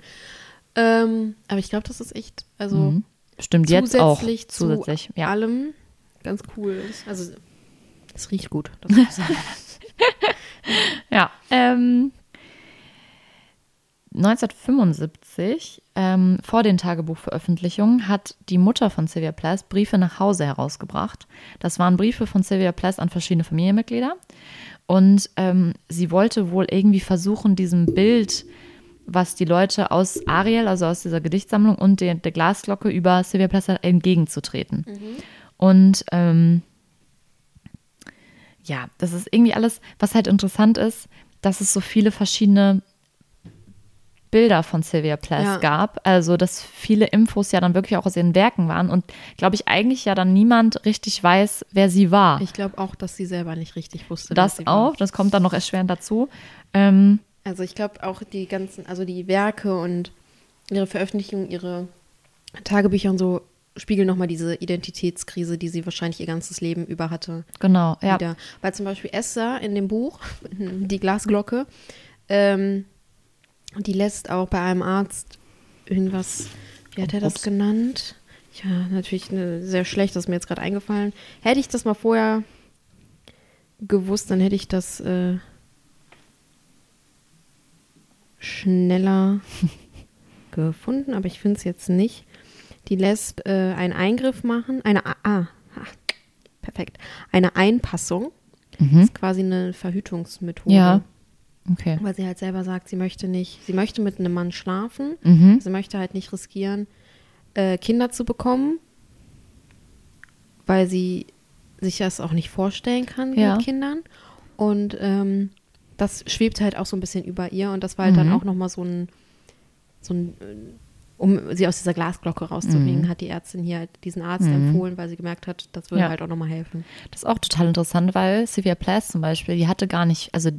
Ähm, aber ich glaube, das ist echt, also Mhm. Stimmt jetzt auch zusätzlich zu. Ja. allem ganz cool. Also es riecht gut. Das muss ich sagen. Ja, ähm, 1975, ähm, vor den Tagebuchveröffentlichungen, hat die Mutter von Sylvia Plath Briefe nach Hause herausgebracht. Das waren Briefe von Sylvia Plath an verschiedene Familienmitglieder. Und ähm, sie wollte wohl irgendwie versuchen, diesem Bild, was die Leute aus Ariel, also aus dieser Gedichtsammlung und der, der Glasglocke über Sylvia Plath entgegenzutreten. Und ähm, ja, das ist irgendwie alles, was halt interessant ist, dass es so viele verschiedene Bilder von Sylvia Plath Ja. gab. Also, dass viele Infos ja dann wirklich auch aus ihren Werken waren und glaube ich eigentlich ja dann niemand richtig weiß, wer sie war. Ich glaube auch, dass sie selber nicht richtig wusste. das sie war. auch, das kommt dann noch erschwerend dazu. Ähm, Also ich glaube auch die ganzen, also die Werke und ihre Veröffentlichungen, ihre Tagebücher und so spiegeln nochmal diese Identitätskrise, die sie wahrscheinlich ihr ganzes Leben über hatte. genau, ja. Wieder. Weil zum Beispiel Esther in dem Buch, die Glasglocke, ähm, die lässt auch bei einem Arzt irgendwas, wie hat er das genannt? Ja, natürlich ne, sehr schlecht, das ist mir jetzt gerade eingefallen. Hätte ich das mal vorher gewusst, dann hätte ich das äh, schneller gefunden, aber ich finde es jetzt nicht. Die lässt äh, einen Eingriff machen, eine, ah, perfekt, eine Einpassung. Das Mhm. ist quasi eine Verhütungsmethode. Ja. Okay. Weil sie halt selber sagt, sie möchte nicht, sie möchte mit einem Mann schlafen, Mhm. sie möchte halt nicht riskieren, äh, Kinder zu bekommen, weil sie sich das auch nicht vorstellen kann Ja. mit Kindern. Und ähm, das schwebt halt auch so ein bisschen über ihr und das war halt dann Mhm. auch nochmal so ein, so ein, äh, um sie aus dieser Glasglocke rauszubringen, Mhm. hat die Ärztin hier halt diesen Arzt Mhm. empfohlen, weil sie gemerkt hat, das würde Ja. halt auch nochmal helfen. Das ist auch total interessant, weil Sylvia Plath zum Beispiel, die hatte gar nicht, also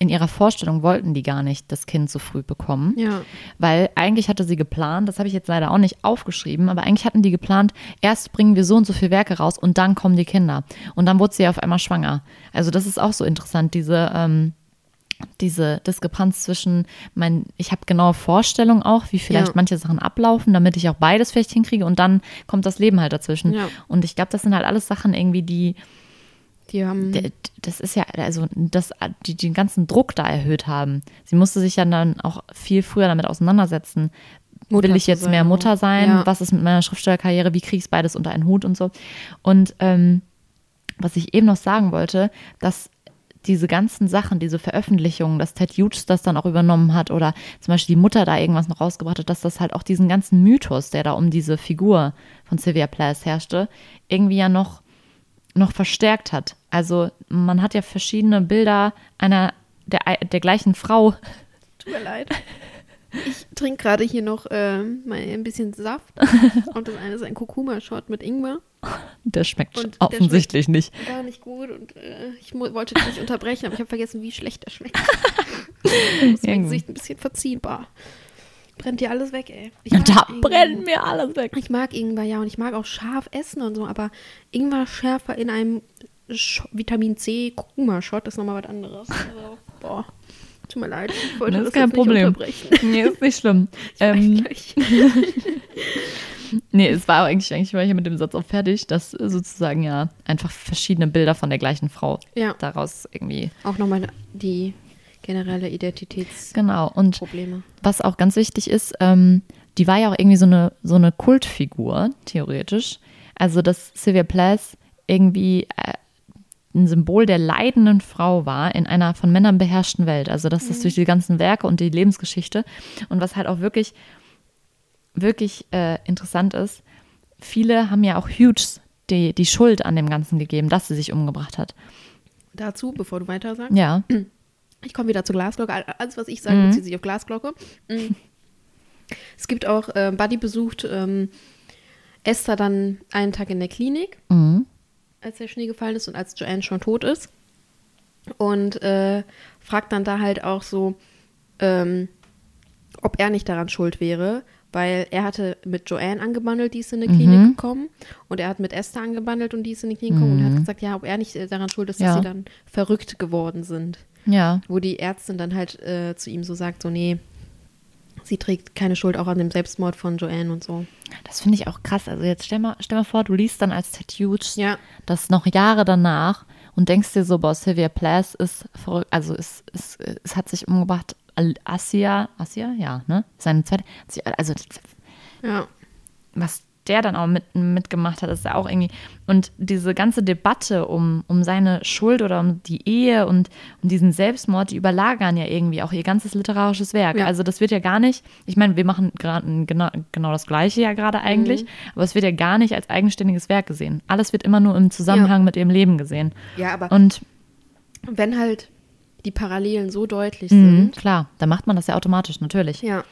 in ihrer Vorstellung wollten die gar nicht das Kind so früh bekommen. Ja. Weil eigentlich hatte sie geplant, das habe ich jetzt leider auch nicht aufgeschrieben, aber eigentlich hatten die geplant, erst bringen wir so und so viele Werke raus und dann kommen die Kinder. Und dann wurde sie auf einmal schwanger. Also das ist auch so interessant, diese, ähm, diese Diskrepanz zwischen, mein, ich habe genaue Vorstellungen auch, wie vielleicht Ja. manche Sachen ablaufen, damit ich auch beides vielleicht hinkriege und dann kommt das Leben halt dazwischen. Ja. Und ich glaube, das sind halt alles Sachen irgendwie, die, Die haben. Das ist ja, also das, die den ganzen Druck da erhöht haben. Sie musste sich ja dann auch viel früher damit auseinandersetzen, Mutter will ich jetzt sein mehr auch. Mutter sein? Ja. Was ist mit meiner Schriftstellerkarriere? Wie kriege ich es beides unter einen Hut und so? Und ähm, was ich eben noch sagen wollte, dass diese ganzen Sachen, diese Veröffentlichungen, dass Ted Hughes das dann auch übernommen hat oder zum Beispiel die Mutter da irgendwas noch rausgebracht hat, dass das halt auch diesen ganzen Mythos, der da um diese Figur von Sylvia Plath herrschte, irgendwie ja noch, noch verstärkt hat. Also man hat ja verschiedene Bilder einer der, der gleichen Frau. Tut mir leid. Ich trinke gerade hier noch ähm, mal ein bisschen Saft. und das eine ist ein Kurkuma-Shot mit Ingwer. Der schmeckt Und der offensichtlich nicht. Gar nicht gut und äh, ich wollte dich nicht unterbrechen, aber ich habe vergessen, wie schlecht der schmeckt. ist mein Irgendwie. Gesicht ein bisschen verziehbar. Brennt dir alles weg, ey. Da Ingwer. brennt mir alles weg. Ich mag Ingwer, ja, und ich mag auch scharf essen und so, aber Ingwer schärfer in einem Vitamin C Kurkuma-Shot ist nochmal was anderes. Also, boah, tut mir leid. Ich wollte Das das, ist kein jetzt nicht Problem. Nee, ist nicht schlimm. Ich Ähm, nee, es war eigentlich, eigentlich war ich mit dem Satz auch fertig, dass sozusagen ja einfach verschiedene Bilder von der gleichen Frau Ja, daraus irgendwie. auch nochmal die generelle Identitätsprobleme. Genau. Und was auch ganz wichtig ist, ähm, die war ja auch irgendwie so eine, so eine Kultfigur, theoretisch. Also, dass Sylvia Plath irgendwie äh, ein Symbol der leidenden Frau war in einer von Männern beherrschten Welt. Also, dass das durch die ganzen Werke und die Lebensgeschichte und was halt auch wirklich, wirklich äh, interessant ist, viele haben ja auch Hughes die, die Schuld an dem Ganzen gegeben, dass sie sich umgebracht hat. Dazu, bevor du weiter sagst, Ja. ich komme wieder zur Glasglocke. All- Alles, was ich sage, Mhm. bezieht sich auf Glasglocke. Mm. Es gibt auch, äh, Buddy besucht ähm, Esther dann einen Tag in der Klinik, Mhm. Als der Schnee gefallen ist und als Joanne schon tot ist. Und äh, fragt dann da halt auch so, ähm, ob er nicht daran schuld wäre, weil er hatte mit Joanne angebandelt, die ist in die Klinik Mhm. gekommen und er hat mit Esther angebandelt und die ist in die Klinik gekommen und er hat gesagt, ja, ob er nicht äh, daran schuld ist, dass Ja. sie dann verrückt geworden sind. Ja. Wo die Ärztin dann halt äh, zu ihm so sagt, so nee, sie trägt keine Schuld auch an dem Selbstmord von Joanne und so. Das finde ich auch krass. Also jetzt stell mal, stell mal vor, du liest dann als Ted Hughes Ja. das noch Jahre danach und denkst dir so, boah, Sylvia Plath ist verrückt, also es, es, es hat sich umgebracht, Asia, Asia, ja, ne? Seine zweite, also Ja. was der dann auch mit, mitgemacht hat, ist ja auch irgendwie. Und diese ganze Debatte um, um seine Schuld oder um die Ehe und um diesen Selbstmord, die überlagern ja irgendwie auch ihr ganzes literarisches Werk. Ja. Also das wird ja gar nicht, ich meine, wir machen gerade genau, genau das Gleiche ja gerade eigentlich, aber es wird ja gar nicht als eigenständiges Werk gesehen. Alles wird immer nur im Zusammenhang mit ihrem Leben gesehen. Ja, aber Und wenn halt die Parallelen so deutlich mh, sind. klar, da macht man das ja automatisch, natürlich. Ja.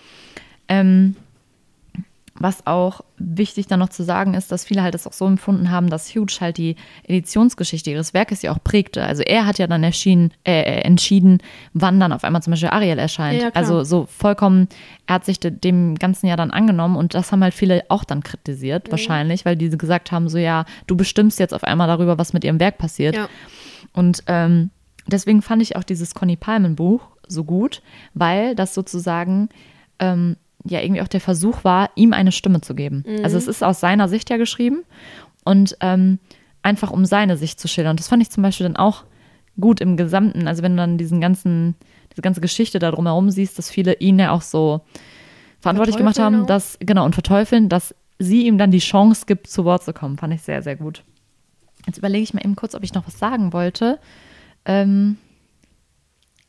Ähm, was auch wichtig dann noch zu sagen ist, dass viele halt das auch so empfunden haben, dass Hughes halt die Editionsgeschichte ihres Werkes ja auch prägte. Also er hat ja dann erschienen, äh, äh, entschieden, wann dann auf einmal zum Beispiel Ariel erscheint. Ja, also so vollkommen, er hat sich de- dem ganzen ja dann angenommen und das haben halt viele auch dann kritisiert, Mhm. wahrscheinlich, weil die gesagt haben, so ja, du bestimmst jetzt auf einmal darüber, was mit ihrem Werk passiert. Ja. Und ähm, deswegen fand ich auch dieses Conny Palmen Buch so gut, weil das sozusagen ähm, ja irgendwie auch der Versuch war, ihm eine Stimme zu geben. Also es ist aus seiner Sicht ja geschrieben und ähm, einfach um seine Sicht zu schildern. Und das fand ich zum Beispiel dann auch gut im Gesamten. Also wenn du dann diesen ganzen, diese ganze Geschichte da drumherum siehst, dass viele ihn ja auch so verantwortlich gemacht haben, auch. dass, genau, und verteufeln, dass sie ihm dann die Chance gibt, zu Wort zu kommen. Fand ich sehr, sehr gut. Jetzt überlege ich mal eben kurz, ob ich noch was sagen wollte. Ähm,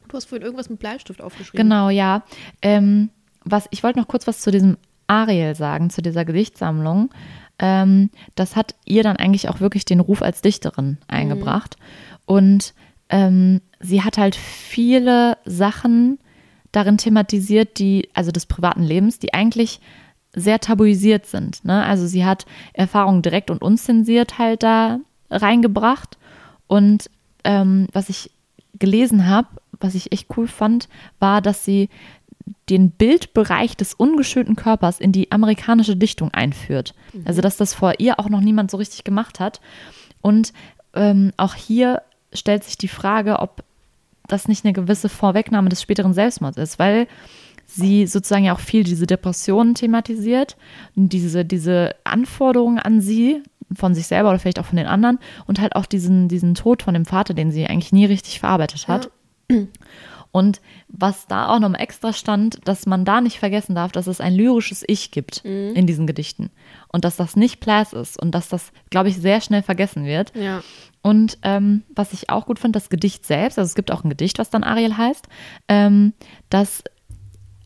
Du hast vorhin irgendwas mit Bleistift aufgeschrieben. Genau, ja. Ähm, was, ich wollte noch kurz was zu diesem Ariel sagen, zu dieser Gedichtsammlung. Ähm, das hat ihr dann eigentlich auch wirklich den Ruf als Dichterin eingebracht. Und ähm, sie hat halt viele Sachen darin thematisiert, die, also des privaten Lebens, die eigentlich sehr tabuisiert sind. Ne? Also sie hat Erfahrungen direkt und unzensiert halt da reingebracht. Und ähm, was ich gelesen habe, was ich echt cool fand, war, dass sie den Bildbereich des ungeschönten Körpers in die amerikanische Dichtung einführt. Also dass das vor ihr auch noch niemand so richtig gemacht hat. Und ähm, auch hier stellt sich die Frage, ob das nicht eine gewisse Vorwegnahme des späteren Selbstmords ist, weil sie sozusagen ja auch viel diese Depressionen thematisiert, diese, diese Anforderungen an sie, von sich selber oder vielleicht auch von den anderen und halt auch diesen, diesen Tod von dem Vater, den sie eigentlich nie richtig verarbeitet hat. Und was da auch noch extra stand, dass man da nicht vergessen darf, dass es ein lyrisches Ich gibt Mhm. in diesen Gedichten. Und dass das nicht Plas ist und dass das, glaube ich, sehr schnell vergessen wird. Ja. Und ähm, was ich auch gut fand, das Gedicht selbst, also es gibt auch ein Gedicht, was dann Ariel heißt, ähm, das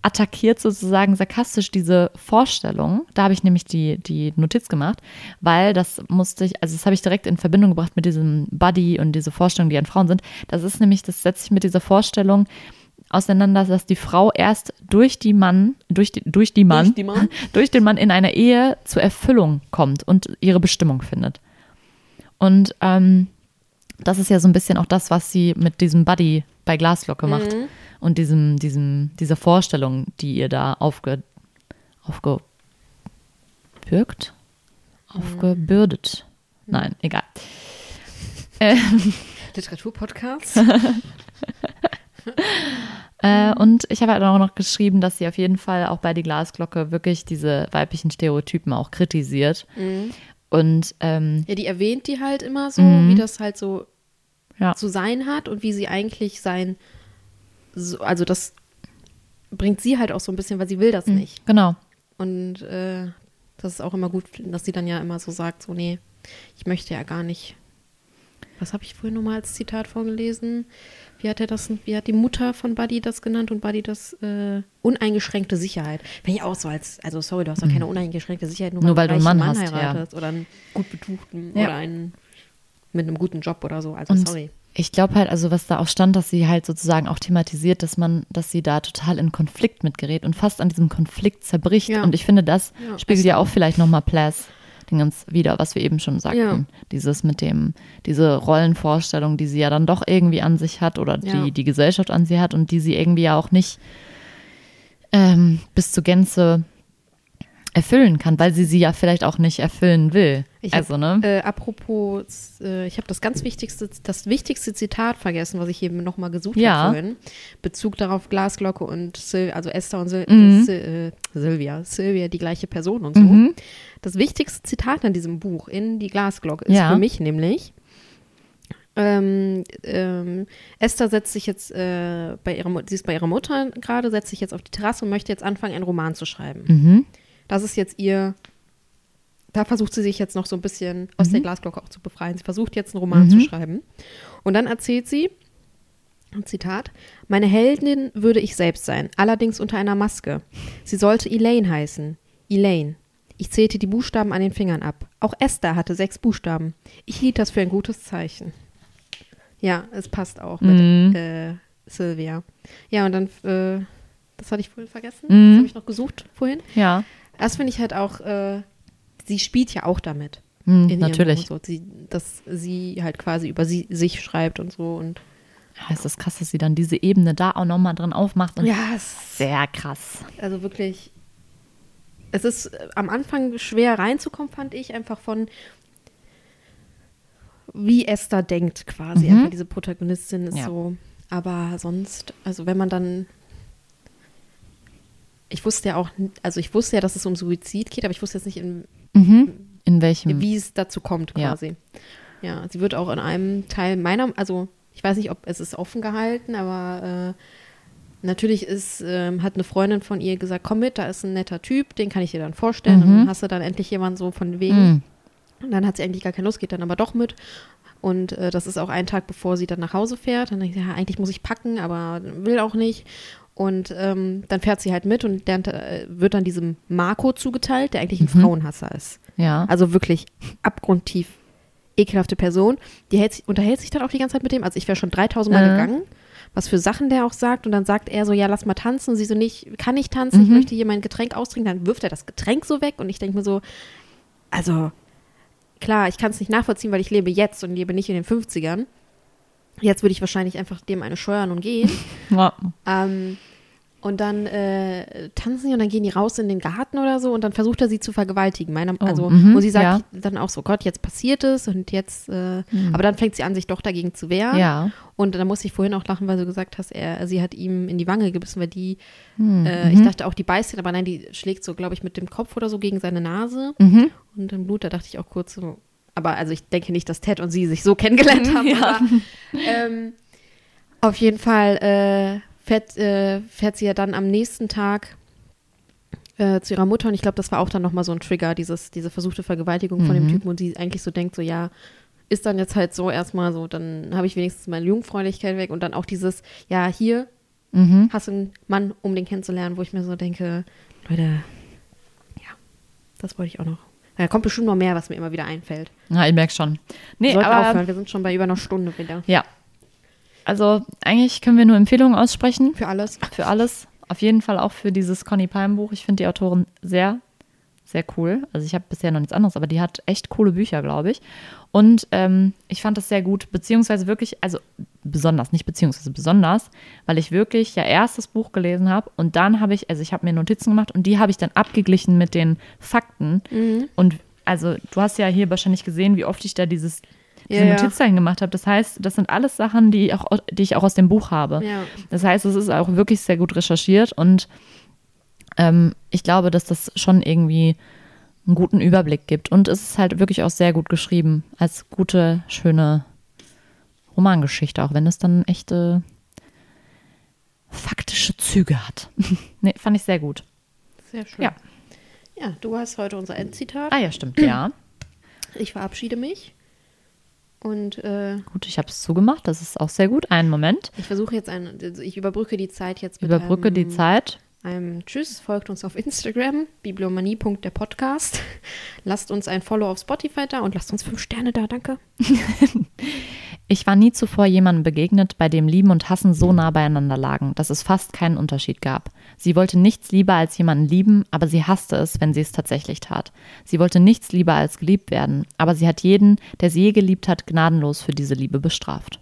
attackiert sozusagen sarkastisch diese Vorstellung. Da habe ich nämlich die, die Notiz gemacht, weil das musste ich, also das habe ich direkt in Verbindung gebracht mit diesem Buddy und diese Vorstellung, die an Frauen sind. Das ist nämlich, das setzt sich mit dieser Vorstellung auseinander, dass die Frau erst durch die Mann, durch die, durch die Mann, Durch die Mann? durch den Mann in einer Ehe zur Erfüllung kommt und ihre Bestimmung findet. Und ähm, das ist ja so ein bisschen auch das, was sie mit diesem Buddy bei Glasglocke macht. Mhm. Und diesem, diesem, dieser Vorstellung, die ihr da aufge, aufgebürgt? Aufgebürdet. Nein, egal. Äh, Literaturpodcast. Äh, und ich habe halt auch noch geschrieben, dass sie auf jeden Fall auch bei die Glasglocke wirklich diese weiblichen Stereotypen auch kritisiert. Und ähm, Ja, die erwähnt die halt immer so, Mhm. wie das halt so ja, zu sein hat und wie sie eigentlich sein, so, also das bringt sie halt auch so ein bisschen, weil sie will das nicht. genau. Und äh, das ist auch immer gut, dass sie dann ja immer so sagt, so nee, ich möchte ja gar nicht. Was habe ich vorhin nochmal als Zitat vorgelesen? Wie hat er das, wie hat die Mutter von Buddy das genannt und Buddy das äh, uneingeschränkte Sicherheit? Wenn ich auch so als, also sorry, du hast doch keine uneingeschränkte Sicherheit, nur, Mhm. Nur weil weil du einen reichen Mann hast, ja. heiratest oder einen gut betuchten Ja. oder einen mit einem guten Job oder so. Also Und sorry. Ich glaube halt, also was da auch stand, dass sie halt sozusagen auch thematisiert, dass man, dass sie da total in Konflikt mitgerät und fast an diesem Konflikt zerbricht. Ja. Und ich finde, das Ja, spiegelt ja auch vielleicht nochmal Plas den ganz wieder, was wir eben schon sagten. Ja. Dieses mit dem, diese Rollenvorstellung, die sie ja dann doch irgendwie an sich hat oder die die Gesellschaft an sie hat und die sie irgendwie ja auch nicht ähm, bis zur Gänze erfüllen kann, weil sie sie ja vielleicht auch nicht erfüllen will. Ich also, hab, ne? Äh, apropos, äh, ich habe das ganz wichtigste, das wichtigste Zitat vergessen, was ich eben nochmal gesucht Ja. habe vorhin. Bezug darauf Glasglocke und Sil also Esther und Sil Mhm. Sil äh, Silvia, Silvia die gleiche Person und so. Mhm. Das wichtigste Zitat in diesem Buch, in die Glasglocke, ist Ja. für mich nämlich, ähm, ähm, Esther setzt sich jetzt äh, bei ihrer, sie ist bei ihrer Mutter gerade, setzt sich jetzt auf die Terrasse und möchte jetzt anfangen, einen Roman zu schreiben. Mhm. Das ist jetzt ihr, da versucht sie sich jetzt noch so ein bisschen aus der Glasglocke auch zu befreien. Sie versucht jetzt einen Roman Mhm. zu schreiben. Und dann erzählt sie, Zitat, meine Heldin würde ich selbst sein, allerdings unter einer Maske. Sie sollte Elaine heißen. Elaine. Ich zählte die Buchstaben an den Fingern ab. Auch Esther hatte sechs Buchstaben. Ich hielt das für ein gutes Zeichen. Ja, es passt auch mit Mhm. äh, Sylvia. Ja, und dann, äh, das hatte ich vorhin vergessen. Mhm. Das habe ich noch gesucht vorhin. Ja, Das finde ich halt auch, äh, sie spielt ja auch damit. In ihrem natürlich. So. Sie, dass sie halt quasi über sie, sich schreibt und so. Und Ja, es ist krass, dass sie dann diese Ebene da auch nochmal drin aufmacht. Und ja, Sehr krass. also wirklich, es ist äh, am Anfang schwer reinzukommen, fand ich, einfach von wie Esther denkt quasi. Mhm. Einfach diese Protagonistin ist Ja. so. Aber sonst, also wenn man dann ich wusste ja auch, also ich wusste ja, dass es um Suizid geht, aber ich wusste jetzt nicht, in, Mhm. In welchem? wie es dazu kommt Ja. quasi. Ja. sie wird auch in einem Teil meiner, also ich weiß nicht, ob es ist offen gehalten, aber äh, natürlich ist, ähm, hat eine Freundin von ihr gesagt, komm mit, da ist ein netter Typ, den kann ich dir dann vorstellen. Und dann hast du dann endlich jemanden so von wegen. Mhm. Und dann hat sie eigentlich gar keine Lust, geht dann aber doch mit. Und äh, das ist auch ein Tag, bevor sie dann nach Hause fährt. Dann denkt sie, ja, eigentlich muss ich packen, aber will auch nicht. Und ähm, dann fährt sie halt mit und lernt, äh, wird dann diesem Marco zugeteilt, der eigentlich ein Mhm. Frauenhasser ist. Ja. Also wirklich abgrundtief ekelhafte Person. Die hält, sich- unterhält sich dann auch die ganze Zeit mit dem. Also ich wäre schon 3000 Mal Mhm. gegangen, was für Sachen der auch sagt. Und dann sagt er so, ja, lass mal tanzen. Und sie so, nicht, kann nicht tanzen, ich Mhm. möchte hier mein Getränk austrinken. Dann wirft er das Getränk so weg. Und ich denke mir so, also klar, ich kann es nicht nachvollziehen, weil ich lebe jetzt und lebe nicht in den 50ern. Jetzt würde ich wahrscheinlich einfach dem eine scheuern und gehen. ja. Ähm, und dann äh, tanzen sie und dann gehen die raus in den Garten oder so und dann versucht er sie zu vergewaltigen. Meiner, Oh, also, mhm, und sie sagt ja. dann auch so, Gott, jetzt passiert es und jetzt, äh, aber dann fängt sie an, sich doch dagegen zu wehren. Ja. Und dann musste ich vorhin auch lachen, weil du gesagt hast, er, sie hat ihm in die Wange gebissen, weil die, Hm, äh, mhm. ich dachte auch, die beißt ihn, aber nein, die schlägt so, glaube ich, mit dem Kopf oder so gegen seine Nase Mhm. und im Blut, da dachte ich auch kurz so, aber also ich denke nicht, dass Ted und sie sich so kennengelernt haben. Ja. Aber, ähm, auf jeden Fall äh, fährt, äh, fährt sie ja dann am nächsten Tag äh, zu ihrer Mutter und ich glaube, das war auch dann nochmal so ein Trigger, dieses, diese versuchte Vergewaltigung von dem Mhm. Typen und sie eigentlich so denkt, so ja, ist dann jetzt halt so erstmal so, dann habe ich wenigstens meine Jungfräulichkeit weg und dann auch dieses, ja, hier Mhm. hast du einen Mann, um den kennenzulernen, wo ich mir so denke, Leute, ja, das wollte ich auch noch. Da kommt bestimmt noch mehr, was mir immer wieder einfällt. Ja, ich merke schon. Nee, Wir aber aufhören, wir sind schon bei über einer Stunde wieder. ja. Also eigentlich können wir nur Empfehlungen aussprechen Für alles. für alles. Auf jeden Fall auch für dieses Conny Palm Buch. Ich finde die Autorin sehr, sehr cool. Also ich habe bisher noch nichts anderes, aber die hat echt coole Bücher, glaube ich. Und ähm, ich fand das sehr gut, beziehungsweise wirklich, also besonders, nicht beziehungsweise besonders, weil ich wirklich ja erst das Buch gelesen habe und dann habe ich, also ich habe mir Notizen gemacht und die habe ich dann abgeglichen mit den Fakten. Mhm. Und also du hast ja hier wahrscheinlich gesehen, wie oft ich da dieses diese Ja, ja. Notizzeichen gemacht habe. Das heißt, das sind alles Sachen, die ich auch, die ich auch aus dem Buch habe. Ja. Das heißt, es ist auch wirklich sehr gut recherchiert und ähm, ich glaube, dass das schon irgendwie einen guten Überblick gibt. Und es ist halt wirklich auch sehr gut geschrieben, als gute, schöne Romangeschichte, auch wenn es dann echte faktische Züge hat. nee, fand ich sehr gut. Sehr schön. Ja. Ja, du hast heute unser Endzitat. Ah ja, stimmt, ja. Ich verabschiede mich. Und äh, Gut, ich habe es zugemacht, das ist auch sehr gut. Einen Moment. ich versuche jetzt ein, also ich überbrücke die Zeit jetzt mit Überbrücke einem, die Zeit. Einem Tschüss. Folgt uns auf Instagram, bibliomanie.der-podcast. Lasst uns ein Follow auf Spotify da und lasst uns fünf Sterne da, danke. Ich war nie zuvor jemandem begegnet, bei dem Lieben und Hassen so nah beieinander lagen, dass es fast keinen Unterschied gab. Sie wollte nichts lieber als jemanden lieben, aber sie hasste es, wenn sie es tatsächlich tat. Sie wollte nichts lieber als geliebt werden, aber sie hat jeden, der sie je geliebt hat, gnadenlos für diese Liebe bestraft.